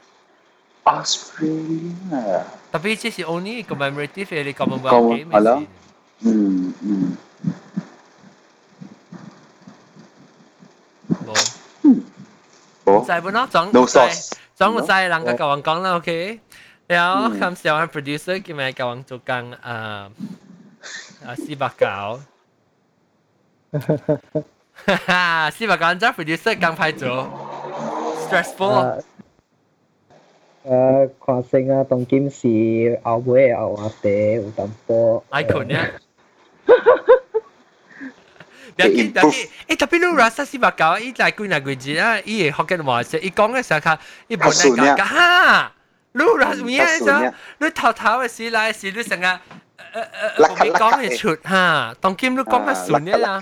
Australia. Tapi it's only commemorative early Commonwealth Com- game. Alam. Hmm. Hmm. Bo. Zai bu no zong. No sauce. Zong zai lang ka kong lah, okay? Now comes the producer, give me tukang um, uh, si bakao. 斯伯搞，哈哈，斯伯搞真 producer 更快做，stressful 诶诶，看成啊，当今是后尾后下地有淡薄 icon 呀。别紧别紧，诶特别你 rasa 斯伯搞，伊来几廿几字啊，伊会学紧话说，伊讲嘅时候佢，伊本来讲㗎哈，你 rasa 咩啫？你头头嘅时来时你成日诶诶诶，后面讲嘅出哈，当今你讲乜顺嘅啦？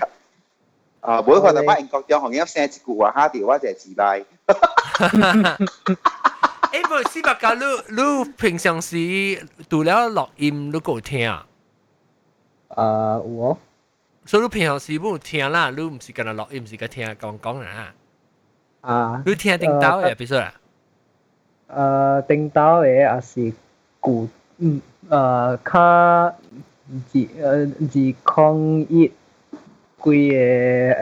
啊，每个就把英国奖行业写一句话，下条我就系自赖。诶，不斯伯搞，你你平常时读了录音，你个听啊？啊有哦，所以你平常时冇听啦，你唔是跟佢录音，唔是跟听讲讲啦。啊你听定到嘅，比如啦。诶顶到嘅也是古嗯诶较二诶二抗一 几个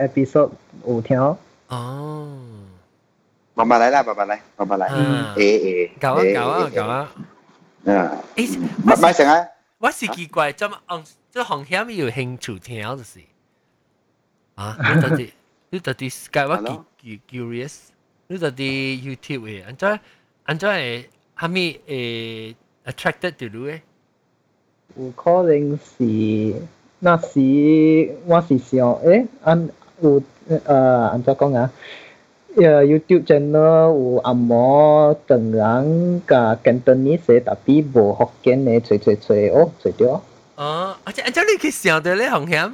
episode 有听哦。哦，慢慢嚟啦，慢慢嚟，慢慢嚟。嗯诶诶，搞啊搞啊搞！啊！啊，诶，唔我是系成日，我是奇怪，怎么嗯，这行险有兴趣听就是。 啊，你到底你到底 Skype 我系咯 curious，你到底 YouTube 嘅，安怎安怎会哈咪诶 attracted to 你嘅？有可能是 那時我是想，誒，安有呃安怎講啊？呃，YouTube channel 有阿毛唐人甲 Cantonese，特別無福建的，找找找哦，找着。哦，啊，即啊，即你去想到咧紅險？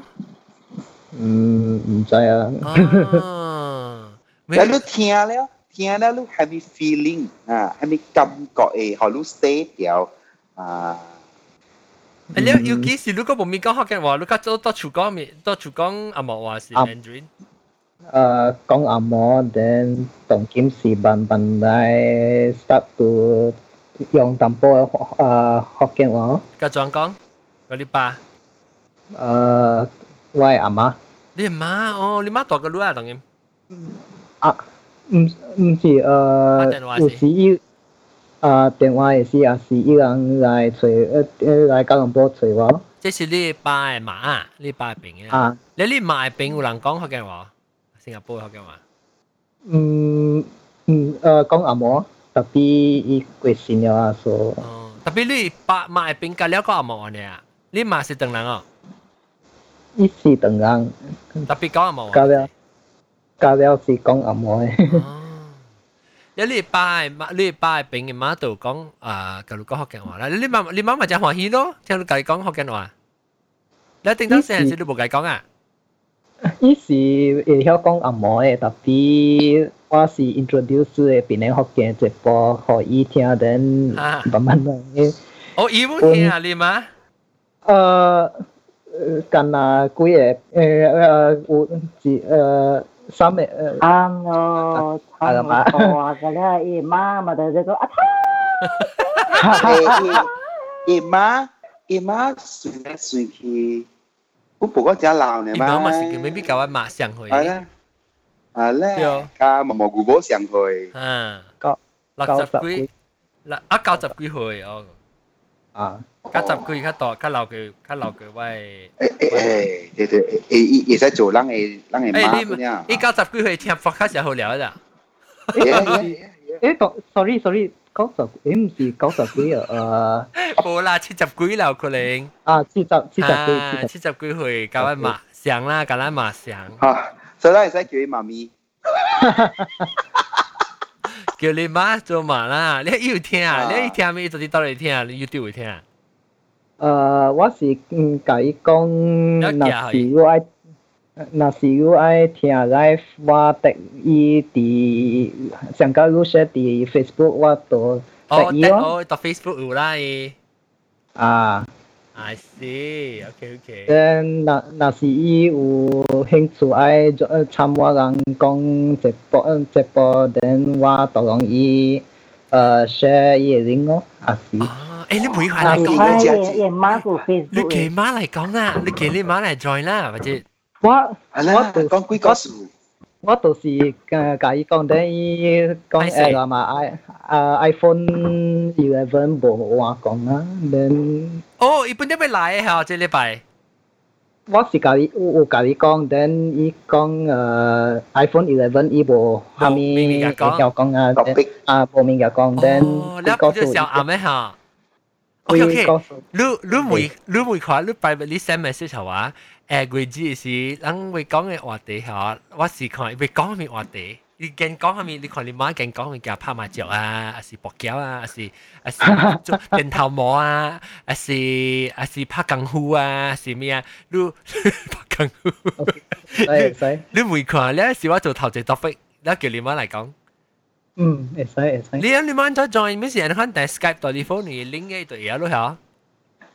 嗯，唔知啊。哦，但你聽了，聽了，你係咪 feeling 啊？係咪感覺誒？好，你 stay 掉啊？ แล้วลูก have a feeling อ่า have a 感觉诶，好ลูก stay 掉啊。诶你尤其是如果无咪讲福建话，你较做到厨讲咪到厨讲阿莫话是 Mandarin。诶讲按摩，then 当今时慢慢来 start to 用淡薄诶福建话。甲装讲，嗰你爸，诶，我阿妈。你妈哦，你妈大个女啊，当然。啊，唔唔是打电话诶，有是时伊 啊电话也是也是有人来找诶诶来吉隆坡找我这是你爸嘅妈啊，你爸嘅病嘅。啊，你你妈嘅病有人讲福建话，新加坡嘅福建话。嗯嗯诶讲阿摩，特别伊过身了啊，所哦，特别你爸妈嘅病，甲了个阿莫呢啊，你妈是邓人哦，伊是当人，特别讲阿莫。加了加了是讲阿摩嘅，哦，有 你爸嘅妈，你爸嘅病嘅妈度讲啊，甲你讲福建话啦。你妈你妈咪就欢喜咯，听你甲你讲福建话。你顶当时系你冇甲伊讲啊？伊是会晓讲阿摩嘅，特别我是 introduce 嘅边个福建直播，互伊听，等啊慢慢来。哦，伊冇听啊，你妈。呃，近啊几个诶诶有是诶 쌈에 안요 참고 와가라 이마 마다제고 아타 이마 이마 순에 순기 cũng bố có trả lao này mà mà sự kiện mấy biết cả bạn mà sẵn à à lẽ cả mà một cú bố sẵn hồi. À. Có là tập là à cao tập hồi oh 啊，九十几较大，较老佢，较老佢喂。诶诶诶，对对，诶诶，会使做人嘅人嘅妈诶嗰啲啊。你你九十几岁听 podcast 就好聊啦。诶讲 sorry sorry 九十诶唔是九十几啊冇啦，七十几啦可能。诶啊七十七十几啊，七十七十几岁，甲我妈相啦，甲咱妈相，吓，所以咧，会使叫佢妈咪。 叫你妈做妈啦。你要听啊？啊你听咩？到底到底听啊？你 YouTube 会听啊？诶我是嗯甲伊讲，了解若是我爱若是我爱听 live，我特伊伫上个路写伫 Facebook 我都哦，特伊咯哦，到 Facebook 有啦伊。啊。 I see. OK OK。 then 若若是伊有兴趣爱做呃参我人讲直播呃直播，then 我都容易呃 share 伊个 link 咯，啊是哦，诶，你每回啊嚟讲，你个姨姨妈个你 Facebook 给妈嚟讲啦，你给你妈嚟 join 啦，或者我系我啦，就讲几个数。 我就是诶甲伊讲，等伊讲诶话嘛 i 啊 iPhone eleven 无我讲啊，then 哦，伊本啲要来嘅吓，这礼拜。我是甲伊有有甲伊讲，then 伊讲诶 iPhone eleven 伊无虾米会晓讲啊，then ，topic 啊无明嘅讲，then 哦，你讲就小暗嘅吓。OK 会 OK。告诉你你每你每看你 private 你 send message 系话， 诶佢只是人会讲嘅话题吓，我是看会讲咩话题。你见讲下面，你看你妈见讲咪叫拍麻雀啊，还是搏胶啊，还是还是做电头毛啊，还是还是拍功夫啊，还是咩啊？你拍功夫，使使，你每看你是我做头一 topic，你叫你妈嚟讲。嗯，会使会使。你你妈再 join 咩事？你看但 Skype 到你 phone 你 link 嘅对嘢咯吓。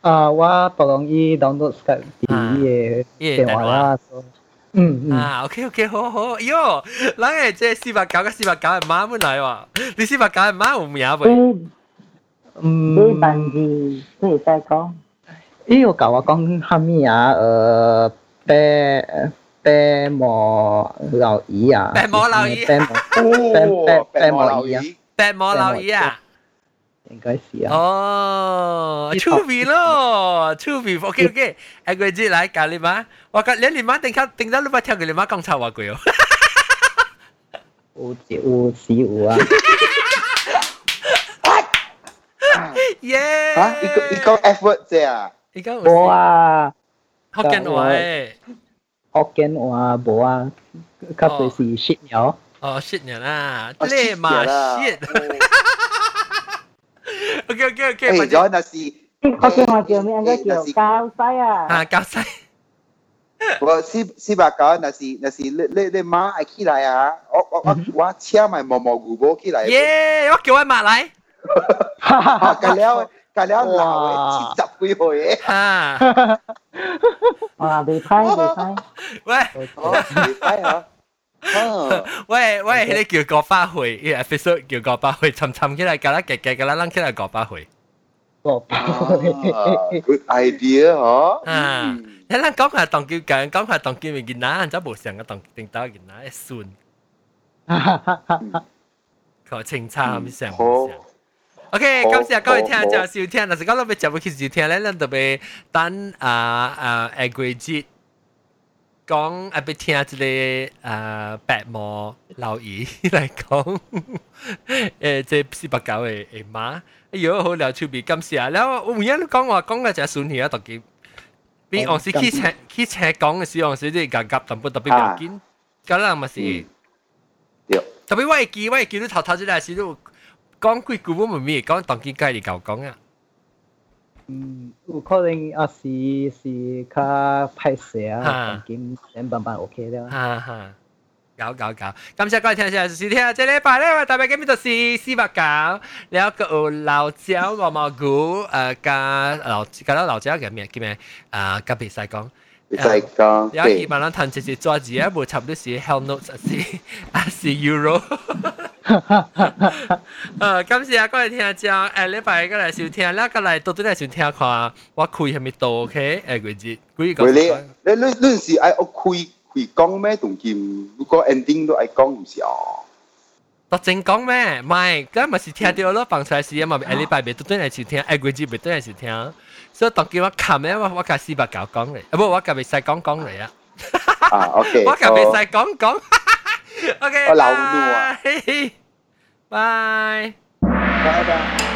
啊，我都容易 download Skype 啊啲伊嘅电话啦，所以嗯嗯，啊，OK OK，好好，哟，咱诶即四百九个四百九系妈本来喎，你四百九系妈有名未？你嗯，你文字你会使讲，伊有甲我讲虾米啊？呃，白白毛老姨啊，白毛老姨白毛哦，白白毛毛老姨啊老姨，白毛老姨啊， 应该是啊。哦，趣味咯，趣味。OK OK，诶佢知嚟教你妈，我讲你你妈定卡定得你妈听佢你妈讲臭话句哦。有有时有啊。耶！吓，一个一个 effort 啫啊！而家冇啊，福建话诶，福建话冇啊，较多是食鸟。哦 shit 人啦，哦你 shit 嘛人啦 shit。 OK OK 诶， OK，咗那是福建话叫咩？应该叫胶西啊。啊教西，我四四百九，那是那是你你你妈系起来啊！我我我我车埋毛毛古堡起来。耶！我叫我麦嚟，啊！隔了隔了闹嘅七十几岁嘅，吓，啊，未批未批。喂哦，你睇 下。啊！喂喂，你叫国花会，呢 episode 叫国花会，沉沉起来，㗎啦，夹夹㗎啦，掕起来国花会。我 good idea 嗬。啊，你咱讲下当叫讲讲下当叫咪见哪，就无上嘅当定到见哪一算，佢清差咪上唔上。OK，感谢各位听众收听，但是讲到要接去收听咧，咱特别等啊啊下季节 讲啊，要听即个啊白毛老姨来讲，诶即四百九嘅嘅妈，哎呦好聊趣味，感谢。然后有影讲话讲嘅就系顺气啊，特别。比往时去车去车讲嘅时，往时啲夹夹淡薄特别要紧，咁啦咪是。对。特别我会记，我会记你头头即系时都讲几句，我咪咪讲当见介你教讲啊。 嗯，有可能啊是是较歹势啊，金先慢慢 OK 了。哈哈，搞搞搞，感謝各位聽眾收聽，這禮拜咧特別嘅咪就是四百九，了個有老椒毛毛菇，誒加老加到老椒嘅咩叫咩啊？甲比賽講。再講，有二萬蚊騰直接抓住一部差唔多是 Hell Notes 啊，是啊是 Euro。诶，今次啊，各位听众，诶礼拜个嚟收听，啦个嚟到底嚟收听看我开系咪到 OK？诶，佢知佢喂你你你你是爱我开开讲咩同剑？如果 ending 都爱讲唔是哦。特正讲咩？唔系，咁咪是听到咯，放出来时啊嘛，诶礼拜未到底嚟收听，诶佢知未到嚟收听。所以当叫我冚咧，我我甲四百九讲嚟，啊不，我甲未使讲讲嚟啊。啊，OK，我甲未使讲讲。OK，我流怒啊！ Bye. Bye bye.